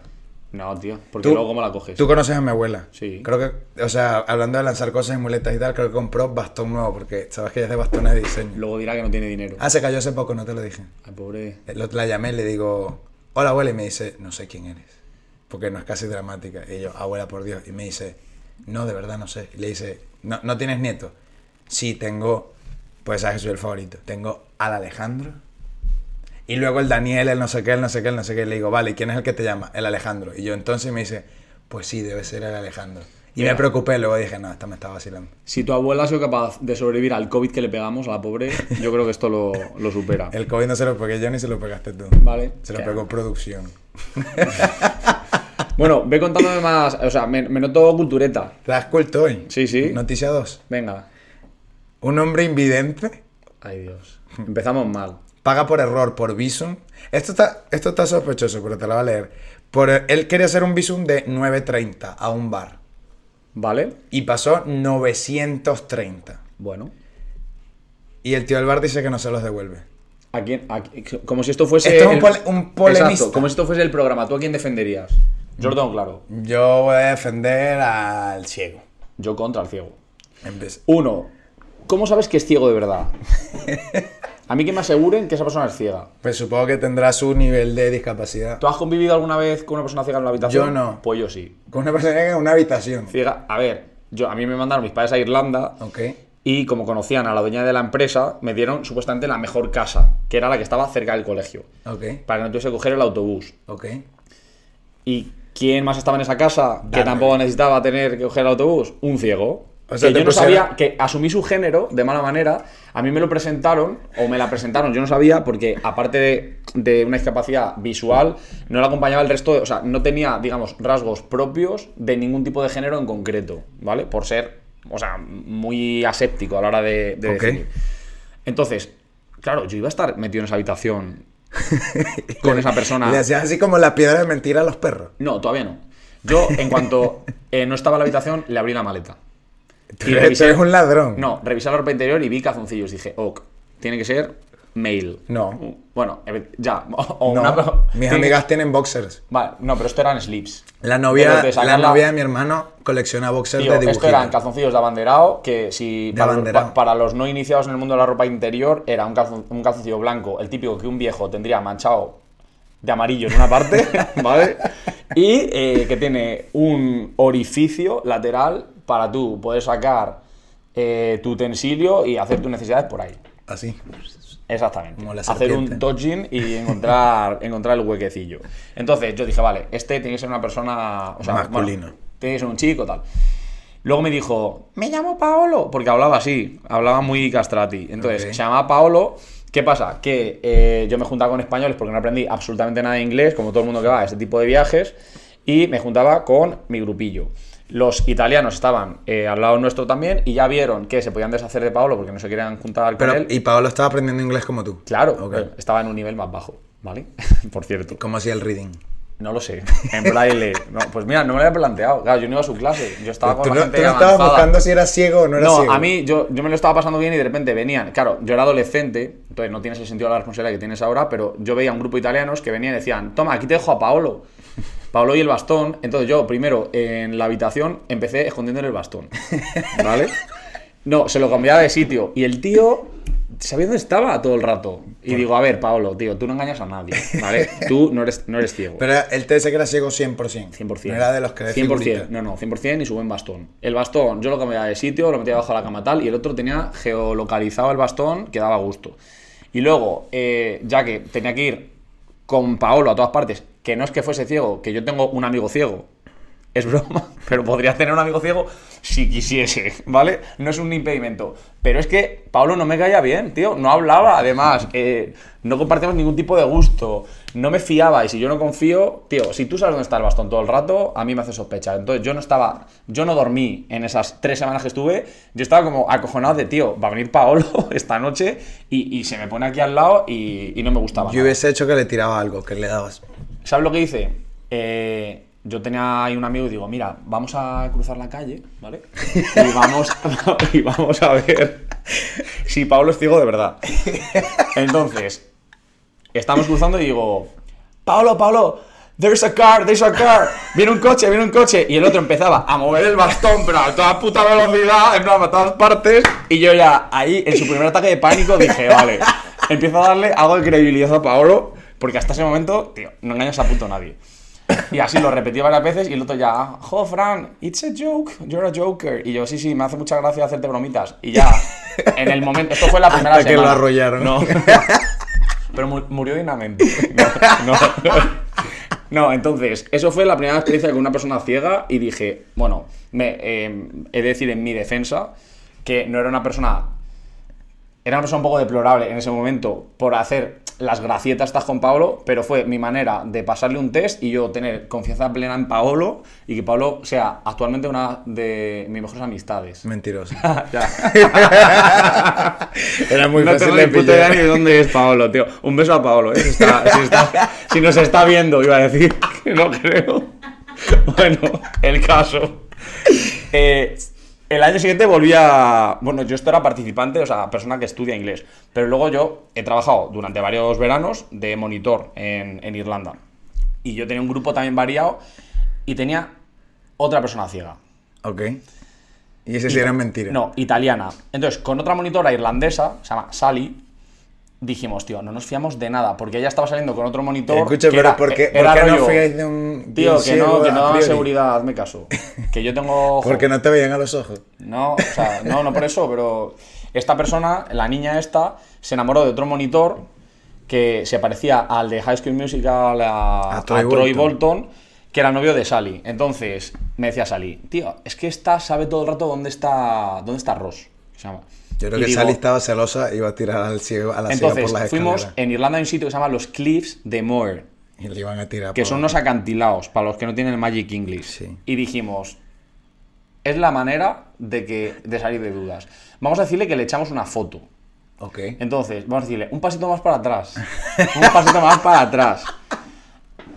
No, tío, porque Tú- luego cómo la coges. Tú conoces a mi abuela. Sí. Creo que, o sea, hablando de lanzar cosas en muletas y tal, creo que compró bastón nuevo porque sabes que ella es de bastones de diseño. Luego dirá que no tiene dinero. Ah, se cayó hace poco, no te lo dije. Ay, pobre. Eh, lo- La llamé y le digo, hola abuela, y me dice, no sé quién eres. Porque no es casi dramática. Y yo, abuela, por Dios. Y me dice, no, de verdad no sé. Y le dice, ¿no, ¿no tienes nieto? Sí, tengo, pues sabes que soy el favorito. Tengo al Alejandro. Y luego el Daniel, el no sé qué, el no sé qué, el no sé qué. Le digo, vale, ¿y quién es el que te llama? El Alejandro. Y yo entonces me dice, pues sí, debe ser el Alejandro. Y Mira. me preocupé, luego dije, no, esta me está vacilando. Si tu abuela ha sido capaz de sobrevivir al COVID que le pegamos a la pobre, yo creo que esto lo, lo supera. [LAUGHS] El COVID no se lo pegué yo ni se lo pegaste tú. Vale. Se lo pegó producción. [LAUGHS] Bueno, ve contándome más. O sea, me, me noto cultureta. ¿Te das culto hoy? Sí, sí. Noticia 2. Venga. Un hombre invidente Ay, Dios. Empezamos mal. Paga por error por Visum. Esto está, esto está sospechoso, pero te lo voy a leer. Por, él quería hacer un Visum de 9.30 a un bar. ¿Vale? Y pasó 930. Bueno. Y el tío del bar dice que no se los devuelve. ¿A quién, a como si esto fuese. Esto es un el- pole- un polemista. Exacto, como si esto fuese el programa. ¿Tú a quién defenderías? Tengo claro. Yo voy a defender al ciego. Yo contra el ciego. Uno, ¿cómo sabes que es ciego de verdad? [LAUGHS] A mí que me aseguren que esa persona es ciega. Pues supongo que tendrá su nivel de discapacidad. ¿Tú has convivido alguna vez con una persona ciega en la habitación? Yo no. Pues yo sí. Con una persona en una habitación. Ciega, a ver, yo, a mí me mandaron mis padres a Irlanda Ok. y como conocían a la dueña de la empresa, me dieron supuestamente la mejor casa, que era la que estaba cerca del colegio, Ok. para que no tuviese que coger el autobús. Ok. ¿Y quién más estaba en esa casa que tampoco necesitaba tener que coger el autobús? Un ciego. O sea, que yo no pusieron- sabía, que asumí su género de mala manera. A mí me lo presentaron, o me la presentaron, yo no sabía, porque aparte de, de una discapacidad visual, no la acompañaba el resto, de, o sea, no tenía, digamos, rasgos propios de ningún tipo de género en concreto, ¿vale? Por ser, o sea, muy aséptico a la hora de, de. Entonces, claro, yo iba a estar metido en esa habitación con esa persona. [LAUGHS] Le hacías así como la piedra de mentira a los perros. No, todavía no. Yo, en cuanto eh, no estaba en la habitación, le abrí la maleta. Tú eres- un ladrón. No, revisé la ropa interior y vi calzoncillos. Dije, ok, tiene que ser male. No. Bueno, eh, ya. O, o No, una- mis tiene- amigas tienen boxers. Vale, no, pero esto eran slips. La novia, la novia de mi hermano colecciona boxers Tío, de esto dibujitos. eran calzoncillos de abanderado, que si De para, pa- para los no iniciados en el mundo de la ropa interior era un, calzon- un calzoncillo blanco, el típico que un viejo tendría manchado de amarillo en una parte, [LAUGHS] ¿vale? Y eh, que tiene un orificio lateral para tú poder sacar eh, tu utensilio y hacer tus necesidades por ahí. Así. Exactamente. Como la Hacer un dodging y encontrar, [LAUGHS] encontrar el huequecillo. Entonces yo dije, vale, este tiene que ser una persona. O sea, Masculino. bueno, tiene que ser un chico, tal. Luego me dijo, me llamo Paolo, porque hablaba así, hablaba muy castrati. Entonces, se llamaba Paolo. ¿Qué pasa? Que eh, yo me juntaba con españoles porque no aprendí absolutamente nada de inglés, como todo el mundo que va a este tipo de viajes, y me juntaba con mi grupillo. Los italianos estaban eh, al lado nuestro también y ya vieron que se podían deshacer de Paolo porque no se querían juntar con él. y Paolo estaba aprendiendo inglés como tú. Claro, eh, estaba en un nivel más bajo, ¿vale? [LAUGHS] Por cierto. ¿Cómo hacía el reading? No lo sé. [LAUGHS] En braille. No, pues mira, no me lo había planteado. Claro, yo no iba a su clase. Yo estaba con Tú la no, gente tú no estabas avanzada. buscando si era ciego o no era No, ciego. a mí yo, yo me lo estaba pasando bien y de repente venían. Claro, yo era adolescente, entonces no tienes el sentido de la responsabilidad que tienes ahora, pero yo veía un grupo de italianos que venían y decían: Toma, aquí te dejo a Paolo. Paolo y el bastón. Entonces yo, primero, en la habitación, empecé escondiéndole el bastón. [LAUGHS] ¿Vale? No, se lo cambiaba de sitio. Y el tío sabía dónde estaba todo el rato. Y digo, a ver, Paolo, tío, tú no engañas a nadie, ¿vale? [LAUGHS] Tú no eres, no eres ciego. Pero te dice que era ciego 100%. 100%. No era de los que de 100%. figurita. No, no, 100% y su buen bastón. El bastón, yo lo cambiaba de sitio, lo metía debajo de la cama tal, y el otro tenía geolocalizado el bastón que daba gusto. Y luego, eh, ya que tenía que ir con Paolo a todas partes, que no es que fuese ciego, que yo tengo un amigo ciego, es broma, [LAUGHS] pero podría tener un amigo ciego si quisiese, ¿vale? No es un impedimento. Pero es que Pablo no me caía bien, tío. No hablaba, además. eh, no compartimos ningún tipo de gusto. No me fiaba. Y si yo no confío, tío, si tú sabes dónde está el bastón todo el rato, a mí me hace sospecha. Entonces yo no estaba. Yo no dormí en esas tres semanas que estuve. Yo estaba como acojonado de, tío, va a venir Paolo [LAUGHS] esta noche y, y se me pone aquí al lado y, y no me gustaba. Yo nada. hubiese hecho que le tiraba algo, que le dabas. ¿Sabes lo que hice? Eh, yo tenía ahí un amigo y digo, mira, vamos a cruzar la calle, ¿vale? Y vamos, [LAUGHS] y vamos a ver si Pablo es ciego de verdad. Entonces, estamos cruzando y digo, Pablo, Pablo, there's a car, there's a car, viene un coche, viene un coche. Y el otro empezaba a mover el bastón, pero a toda puta velocidad, en plan, a todas partes. Y yo ya, ahí, en su primer ataque de pánico, dije, vale, empiezo a darle algo de credibilidad a Pablo, porque hasta ese momento, tío, no engañas a puto nadie. Y así lo repetí varias veces y el otro ya, jo, Fran, it's a joke, you're a joker. Y yo, sí, sí, me hace mucha gracia hacerte bromitas. Y ya, en el momento, esto fue la primera Hasta que semana. lo arrollaron. No. [LAUGHS] Pero mu- murió dignamente. No, no. No, entonces, eso fue la primera experiencia con una persona ciega y dije, bueno, me, eh, he de decir en mi defensa que no era una persona era una persona un poco deplorable en ese momento por hacer las gracietas estas con Paolo, pero fue mi manera de pasarle un test y yo tener confianza plena en Paolo y que Paolo sea actualmente una de mis mejores amistades. Mentiroso. [LAUGHS] [LAUGHS] Era muy no fácil de ni ni pillar. de dónde es Paolo, tío. Un beso a Paolo, ¿eh? Si, está- si está- si nos está viendo, iba a decir [LAUGHS] que no creo. Bueno, el caso. Eh, el año siguiente volví a. Bueno, yo esto era participante, o sea, persona que estudia inglés. Pero luego yo he trabajado durante varios veranos de monitor en, en Irlanda. Y yo tenía un grupo también variado y tenía otra persona ciega. Ok. Y ese sí era mentira. No, italiana. Entonces, con otra monitora irlandesa, se llama Sally, dijimos, tío, no nos fiamos de nada, porque ella estaba saliendo con otro monitor. Escucha, que pero era- ¿por qué, era por qué no rollo, fiáis de un. Tío, que no, que no da priori? seguridad, hazme caso. [LAUGHS] Que yo tengo. ojo. Porque no te veían a los ojos. No, o sea, no, no por eso, pero esta persona, la niña esta, se enamoró de otro monitor que se parecía al de High School Musical a, A Troy a Troy Bolton. Bolton, que era novio de Sally. Entonces, me decía Sally, tío, es que esta sabe todo el rato dónde está, dónde está Ross. que se llama. Yo creo Y que digo, Sally estaba celosa y iba a tirar al ciego, a la ciega Entonces, por las fuimos, escaleras. en Irlanda hay un sitio que se llama los Cliffs de Moher, Y le iban a tirar. que por- son unos acantilados, para los que no tienen el Magic English. Sí. Y dijimos, es la manera de, que, de salir de dudas. Vamos a decirle que le echamos una foto. Ok. Entonces, vamos a decirle, un pasito más para atrás. Un pasito más para atrás.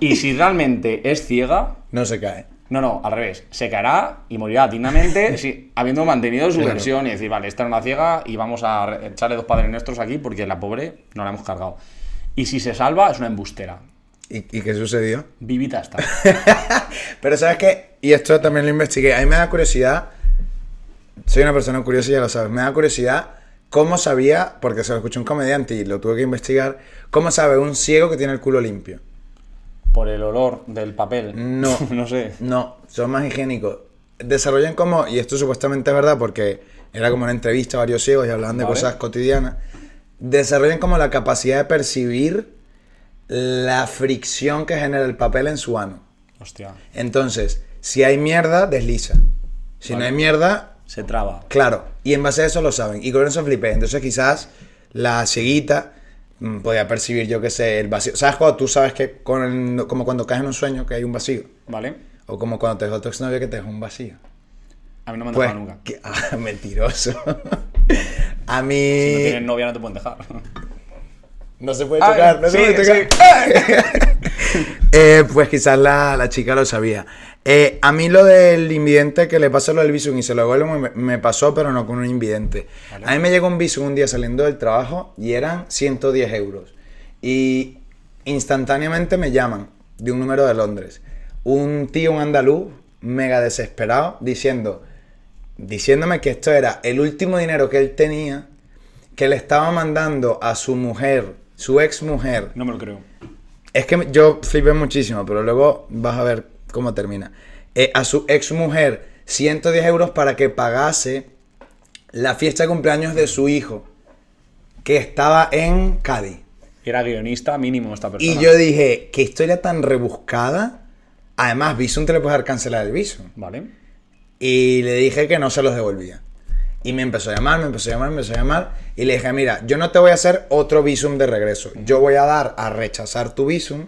Y si realmente es ciega, No se cae. No, no, al revés. Se caerá y morirá dignamente [LAUGHS] si- habiendo mantenido su Claro. versión y decir, vale, esta era una ciega y vamos a echarle dos padres nuestros aquí porque la pobre no la hemos cargado. Y si se salva, es una embustera. ¿Y, y qué sucedió? Vivita está. [LAUGHS] Pero ¿sabes qué? Y esto también lo investigué. A mí me da curiosidad. Soy una persona curiosa, ya lo sabes. Me da curiosidad cómo sabía, porque se lo escuché un comediante y lo tuve que investigar, cómo sabe un ciego que tiene el culo limpio. Por el olor del papel. No. [LAUGHS] no sé. No, son más higiénicos. Desarrollan como, y esto supuestamente es verdad porque era como una entrevista a varios ciegos y hablaban de Vale. cosas cotidianas. Desarrollan como la capacidad de percibir la fricción que genera el papel en su ano. Hostia. Entonces, si hay mierda, desliza. Si no hay mierda, Se traba. claro. Y en base a eso lo saben. Y con eso flipé. Entonces, quizás la cieguita podía percibir, yo qué sé, el vacío. ¿Sabes cuando tú sabes que, con el- como cuando caes en un sueño, que hay un vacío? ¿Vale? O como cuando te dejó tu exnovio que te dejó un vacío. A mí no me han Pues, dejado nunca. que- [LAUGHS] ah, mentiroso. a mí... Si no tienes novia no te pueden dejar. No se puede Ah, tocar, no se puede tocar. [LAUGHS] Eh, pues quizás la, la chica lo sabía. Eh, a mí lo del invidente que le pasa lo del visum y se lo devuelvo me, me pasó, pero no con un invidente. A mí me llegó un visum un día saliendo del trabajo y eran 110 euros. Y instantáneamente me llaman de un número de Londres. Un tío, un andaluz, mega desesperado, diciendo, diciéndome que esto era el último dinero que él tenía, que le estaba mandando a su mujer, su ex mujer, No me lo creo. es que yo flipé muchísimo, pero luego vas a ver cómo termina. Eh, a su ex mujer 110 euros para que pagase la fiesta de cumpleaños de su hijo, que estaba en Cádiz. Era guionista mínimo esta persona. Y yo dije, qué historia tan rebuscada Además, Visum te le puedes dar cancelar el Visum. Vale. Y le dije que no se los devolvía. Y me empezó a llamar, me empezó a llamar, me empezó a llamar. Y le dije, mira, yo no te voy a hacer otro visum de regreso. Yo voy a dar a rechazar tu visum.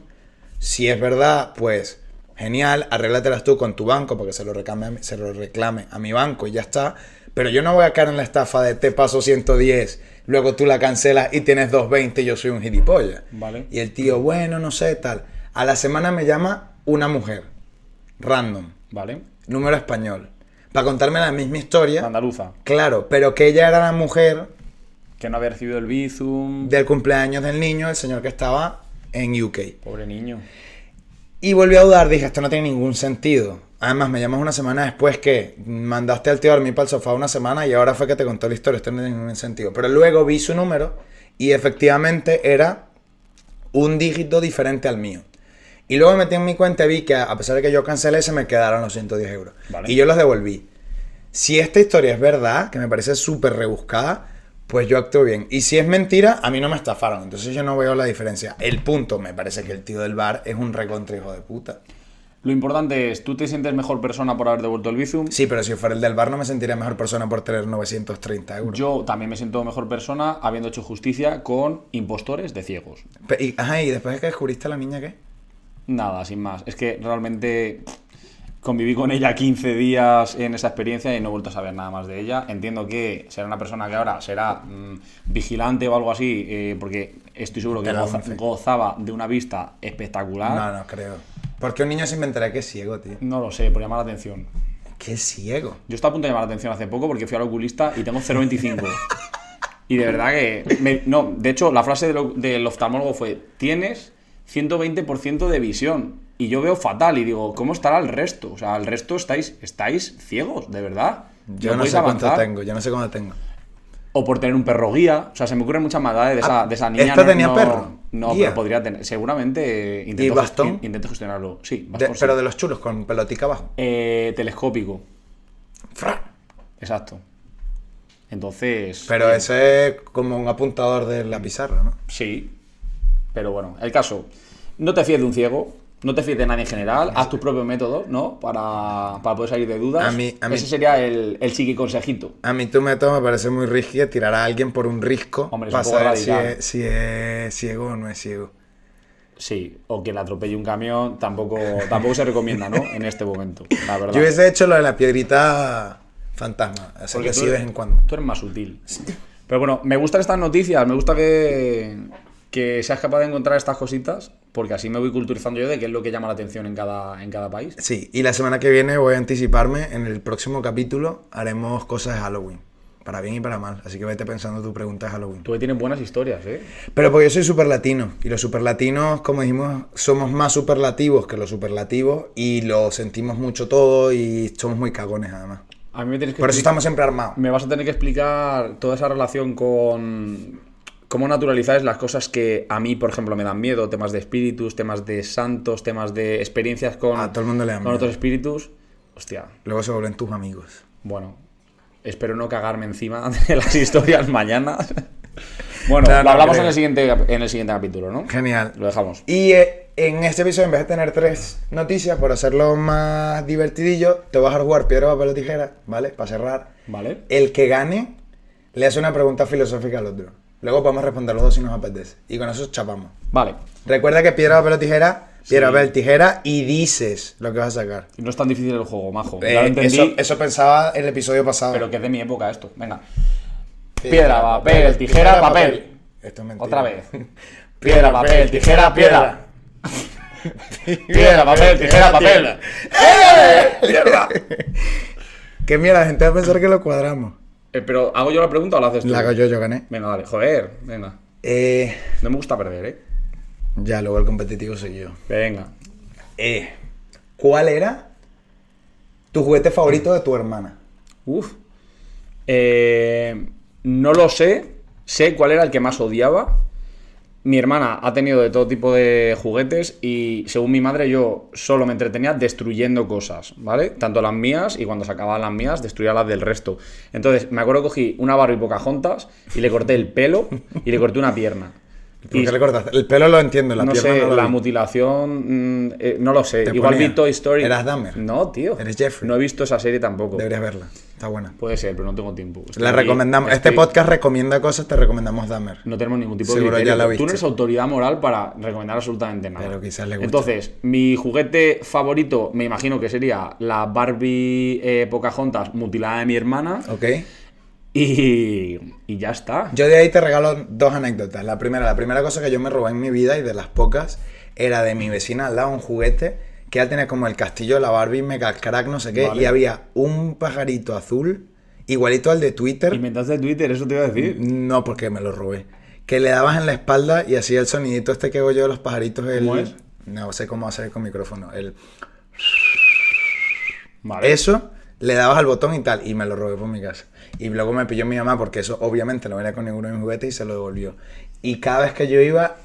Si es verdad, pues genial, arréglatelas tú con tu banco porque se lo, reclame, a mi- se lo reclame a mi banco y ya está. Pero yo no voy a caer en la estafa de te paso 110, luego tú la cancelas y tienes 220 y yo soy un gilipollas. Vale. Y el tío, bueno, no sé, tal. A la semana me llama una mujer, random, Vale. número español, para contarme la misma historia. Andaluza. Claro, pero que ella era la mujer Que no había recibido el Bizum. del cumpleaños del niño, el señor que estaba en UK. Pobre niño. Y volví a dudar, dije, esto no tiene ningún sentido. Además, me llamas una semana después que mandaste al tío a dormir para el sofá una semana y ahora fue que te contó la historia, esto no tiene ningún sentido. Pero luego vi su número y efectivamente era un dígito diferente al mío. Y luego me metí en mi cuenta y vi que a pesar de que yo cancelé, se me quedaron los 110 euros. Vale. Y yo los devolví. Si esta historia es verdad, que me parece súper rebuscada, pues yo actúo bien. Y si es mentira, a mí no me estafaron. Entonces yo no veo la diferencia. El punto, me parece que el tío del bar es un recontra hijo de puta. Lo importante es, ¿tú te sientes mejor persona por haber devuelto el Bizum? Sí, pero si fuera el del bar no me sentiría mejor persona por tener 930 euros. Yo también me siento mejor persona habiendo hecho justicia con impostores de ciegos. Y, ajá, y después de que descubriste a la niña, ¿qué? Nada, sin más. Es que realmente conviví con ella 15 días en esa experiencia y no he vuelto a saber nada más de ella. Entiendo que será una persona que ahora será mm, vigilante o algo así, eh, porque estoy seguro que goza- gozaba de una vista espectacular. No, no creo. Porque un niño se inventará que es ciego, tío. No lo sé, por llamar la atención. ¿Qué es ciego? Yo estaba a punto de llamar la atención hace poco porque fui al oculista y tengo 0,25. y de verdad que... me- no, de hecho, la frase del, del oftalmólogo fue, tienes 120% de visión. Y yo veo fatal y digo, ¿cómo estará el resto? O sea, el resto estáis, estáis ciegos, de verdad. Yo no sé cuánto tengo, yo no sé cuánto tengo. O por tener un perro guía. O sea, se me ocurren muchas maldades de esa, Ah, de esa niña. ¿esta no- tenía no- perro? No, Guía. pero podría tener. Seguramente intento, bastón? in- intento gestionarlo. Sí, De- bastón, sí. pero de los chulos, con pelotica abajo. Eh, telescópico. Fra. Exacto. Entonces. Pero eh, ese es como un apuntador de la pizarra, ¿no? Sí. Pero bueno, el caso. No te fíes de un ciego. No te fíes de nadie en general. Haz tus propios métodos, ¿no? Para, para poder salir de dudas. A mí- a mí- Ese sería el, el psiqui consejito. A mí tu método me parece muy rígido tirar a alguien por un risco Hombre, para saber si es, si es ciego o no es ciego. Sí. O que le atropelle un camión tampoco, tampoco se recomienda, ¿no? En este momento. La [LAUGHS] verdad. Yo hubiese hecho lo de la piedrita fantasma, así que sí de vez en cuando. Tú eres más sutil. Pero bueno, me gustan estas noticias, me gusta que, que seas capaz de encontrar estas cositas, porque así me voy culturizando yo de qué es lo que llama la atención en cada, en cada país. Sí, y la semana que viene voy a anticiparme, en el próximo capítulo haremos cosas de Halloween, para bien y para mal, así que vete pensando tu pregunta de Halloween. Tú tienes buenas historias, ¿eh? Pero porque yo soy superlatino, y los superlatinos, como dijimos, somos más superlativos que los superlativos, y lo sentimos mucho todo, y somos muy cagones además. A mí me tienes que Por eso estamos siempre armados. Me vas a tener que explicar toda esa relación con cómo naturalizáis las cosas que a mí, por ejemplo, me dan miedo, temas de espíritus, temas de santos, temas de experiencias con, A todo el mundo le da con miedo. otros espíritus. Hostia, Luego se vuelven tus amigos. Bueno, espero no cagarme encima [LAUGHS] de las historias mañana. [LAUGHS] Bueno, No, lo hablamos creo. en el, siguiente, en el siguiente capítulo, ¿no? Genial. Lo dejamos. Y eh, en este episodio, en vez de tener tres noticias, por hacerlo más divertidillo, te vas a jugar piedra, papel o tijera, ¿vale? Para cerrar. ¿Vale? El que gane le hace una pregunta filosófica al otro. Luego podemos responder los dos si nos apetece. Y con eso chapamos. Vale. Recuerda que piedra, papel o tijera, piedra, papel, tijera y dices lo que vas a sacar. No es tan difícil el juego, majo. Eh, ya lo entendí, eso, eso pensaba el episodio pasado. pero que es de mi época esto. Venga. Piedra, papel, tijera, papel. Esto es mentira. Otra vez. Piedra, papel, tijera, piedra. Piedra, papel, tijera, papel. [LAUGHS] ¡Mierda! [LAUGHS] ¿Qué mierda? La gente va a pensar que lo cuadramos. Eh, pero, ¿hago yo la pregunta o la haces tú? La hago yo, yo gané. Venga, dale. Joder, venga. Eh, No me gusta perder, ¿eh? ya, luego el competitivo soy yo. Venga. Eh, ¿Cuál era tu juguete favorito de tu hermana? Uf. Eh, no lo sé. Sé cuál era el que más odiaba. Mi hermana ha tenido de todo tipo de juguetes y según mi madre yo solo me entretenía destruyendo cosas, ¿vale? Tanto las mías y cuando se acababan las mías destruía las del resto. Entonces me acuerdo que cogí una Barbie Pocahontas y le corté el pelo y le corté una pierna. ¿Por qué le cortaste? El pelo lo entiendo, la no pierna sé, no lo la vi. mutilación. mm, eh, no lo sé. Igual ponía. vi Toy Story. ¿Eras Dahmer? No, tío. Eres Jeffrey. No he visto esa serie tampoco. Deberías verla. Está buena. Puede ser, pero no tengo tiempo. Estoy La recomendamos. Este podcast recomienda cosas, te recomendamos Dahmer. No tenemos ningún tipo de Seguro criterio. ya la Tú no eres autoridad moral para recomendar absolutamente nada. Pero quizás le guste. Entonces, mi juguete favorito, me imagino que sería la Barbie eh, Pocahontas mutilada de mi hermana. ¿Ok? Y, y ya está. Yo de ahí te regalo dos anécdotas. La primera, la primera cosa que yo me robé en mi vida y de las pocas era de mi vecina al lado un juguete que ya tenía como el castillo de la Barbie, mega crack, no sé qué, Vale. y había un pajarito azul igualito al de Twitter. Inventaste Twitter, eso te iba a decir. No, porque me lo robé. Que le dabas en la espalda y hacía el sonidito este que hago yo de los pajaritos. El... ¿Cómo es? No sé cómo hacer con micrófono. El... Vale. Eso le dabas al botón y tal, y me lo robé por mi casa. Y luego me pilló mi mamá porque eso obviamente no venía con ninguno de mis juguetes y se lo devolvió. Y cada vez que yo iba,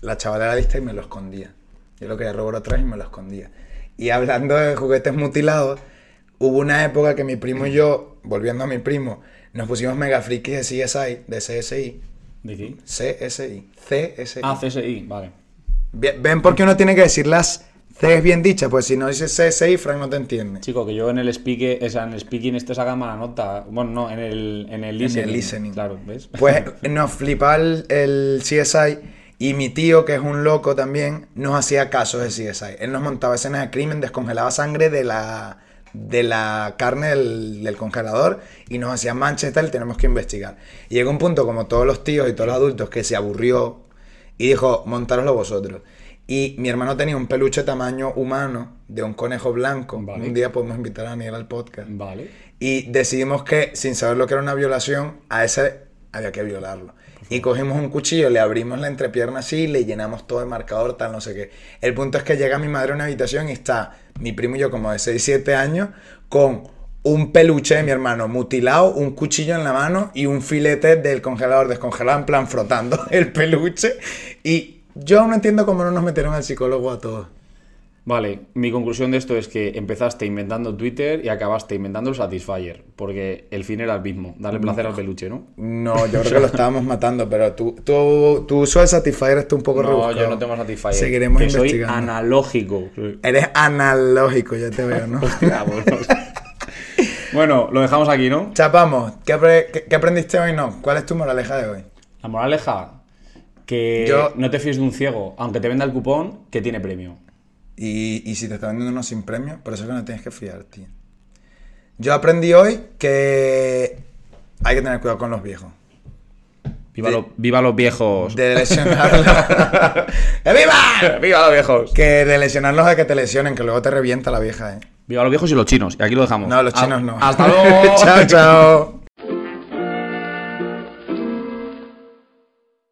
la chavala era lista y me lo escondía. Yo lo quería robar atrás y me lo escondía. Y hablando de juguetes mutilados, hubo una época que mi primo y yo, volviendo a mi primo, nos pusimos mega frikis de CSI, de CSI. ¿De qué? CSI. CSI. Ah, CSI, vale. ¿Ven por qué uno tiene que decir las Cs bien dichas? Pues si no dices CSI, Frank no te entiende. Chico, que yo en el speaking, o sea, en el speaking este saca mala nota. Bueno, no, en el, en el el listening. listening. Claro, ¿ves? Pues [LAUGHS] nos flipaba el, el CSI y mi tío, que es un loco también, nos hacía casos de CSI. Él nos montaba escenas de crimen, descongelaba sangre de la, de la carne del, del congelador y nos hacía manchas y tal, tenemos que investigar. Y llegó un punto, como todos los tíos y todos los adultos, que se aburrió y dijo, montároslo vosotros. Y mi hermano tenía un peluche tamaño humano de un conejo blanco. Vale. Un día podemos invitar a Daniel al podcast. Vale. Y decidimos que, sin saber lo que era una violación, a ese había que violarlo. Y cogimos un cuchillo, le abrimos la entrepierna así, le llenamos todo de marcador, tal, no sé qué. El punto es que llega mi madre a una habitación y está mi primo y yo, como de 6, 7 años, con un peluche de mi hermano mutilado, un cuchillo en la mano y un filete del congelador descongelado, en plan frotando [LAUGHS] el peluche. Y yo no entiendo cómo no nos metieron al psicólogo a todos. Vale, mi conclusión de esto es que empezaste inventando Twitter y acabaste inventando el Satisfyer, porque el fin era el mismo, darle placer al peluche, ¿no? No, yo [LAUGHS] creo que lo estábamos matando, pero tu, tu, tu uso del Satisfyer está un poco No, rebuscado. yo no tengo Satisfyer. Seguiremos que soy investigando. analógico. Eres analógico, ya te veo, ¿no? [LAUGHS] Hostia, bueno. lo dejamos aquí, ¿no? Chapamos, ¿qué, apre- qué- qué aprendiste hoy? No, ¿cuál es tu moraleja de hoy? La moraleja, que Yo- no te fíes de un ciego, aunque te venda el cupón, que tiene premio. Y, y si te está vendiendo uno sin premio, por eso es que no tienes que fiar, tío. Yo aprendí hoy que hay que tener cuidado con los viejos. Viva, De- lo- viva los viejos. De lesionarlos. [LAUGHS] [LAUGHS] ¡Que viva! viva los viejos. Que de lesionarlos de que te lesionen, que luego te revienta la vieja, ¿eh? Viva los viejos y los chinos. Y aquí lo dejamos. No, los chinos no. Hasta [LAUGHS] luego. chao, chao.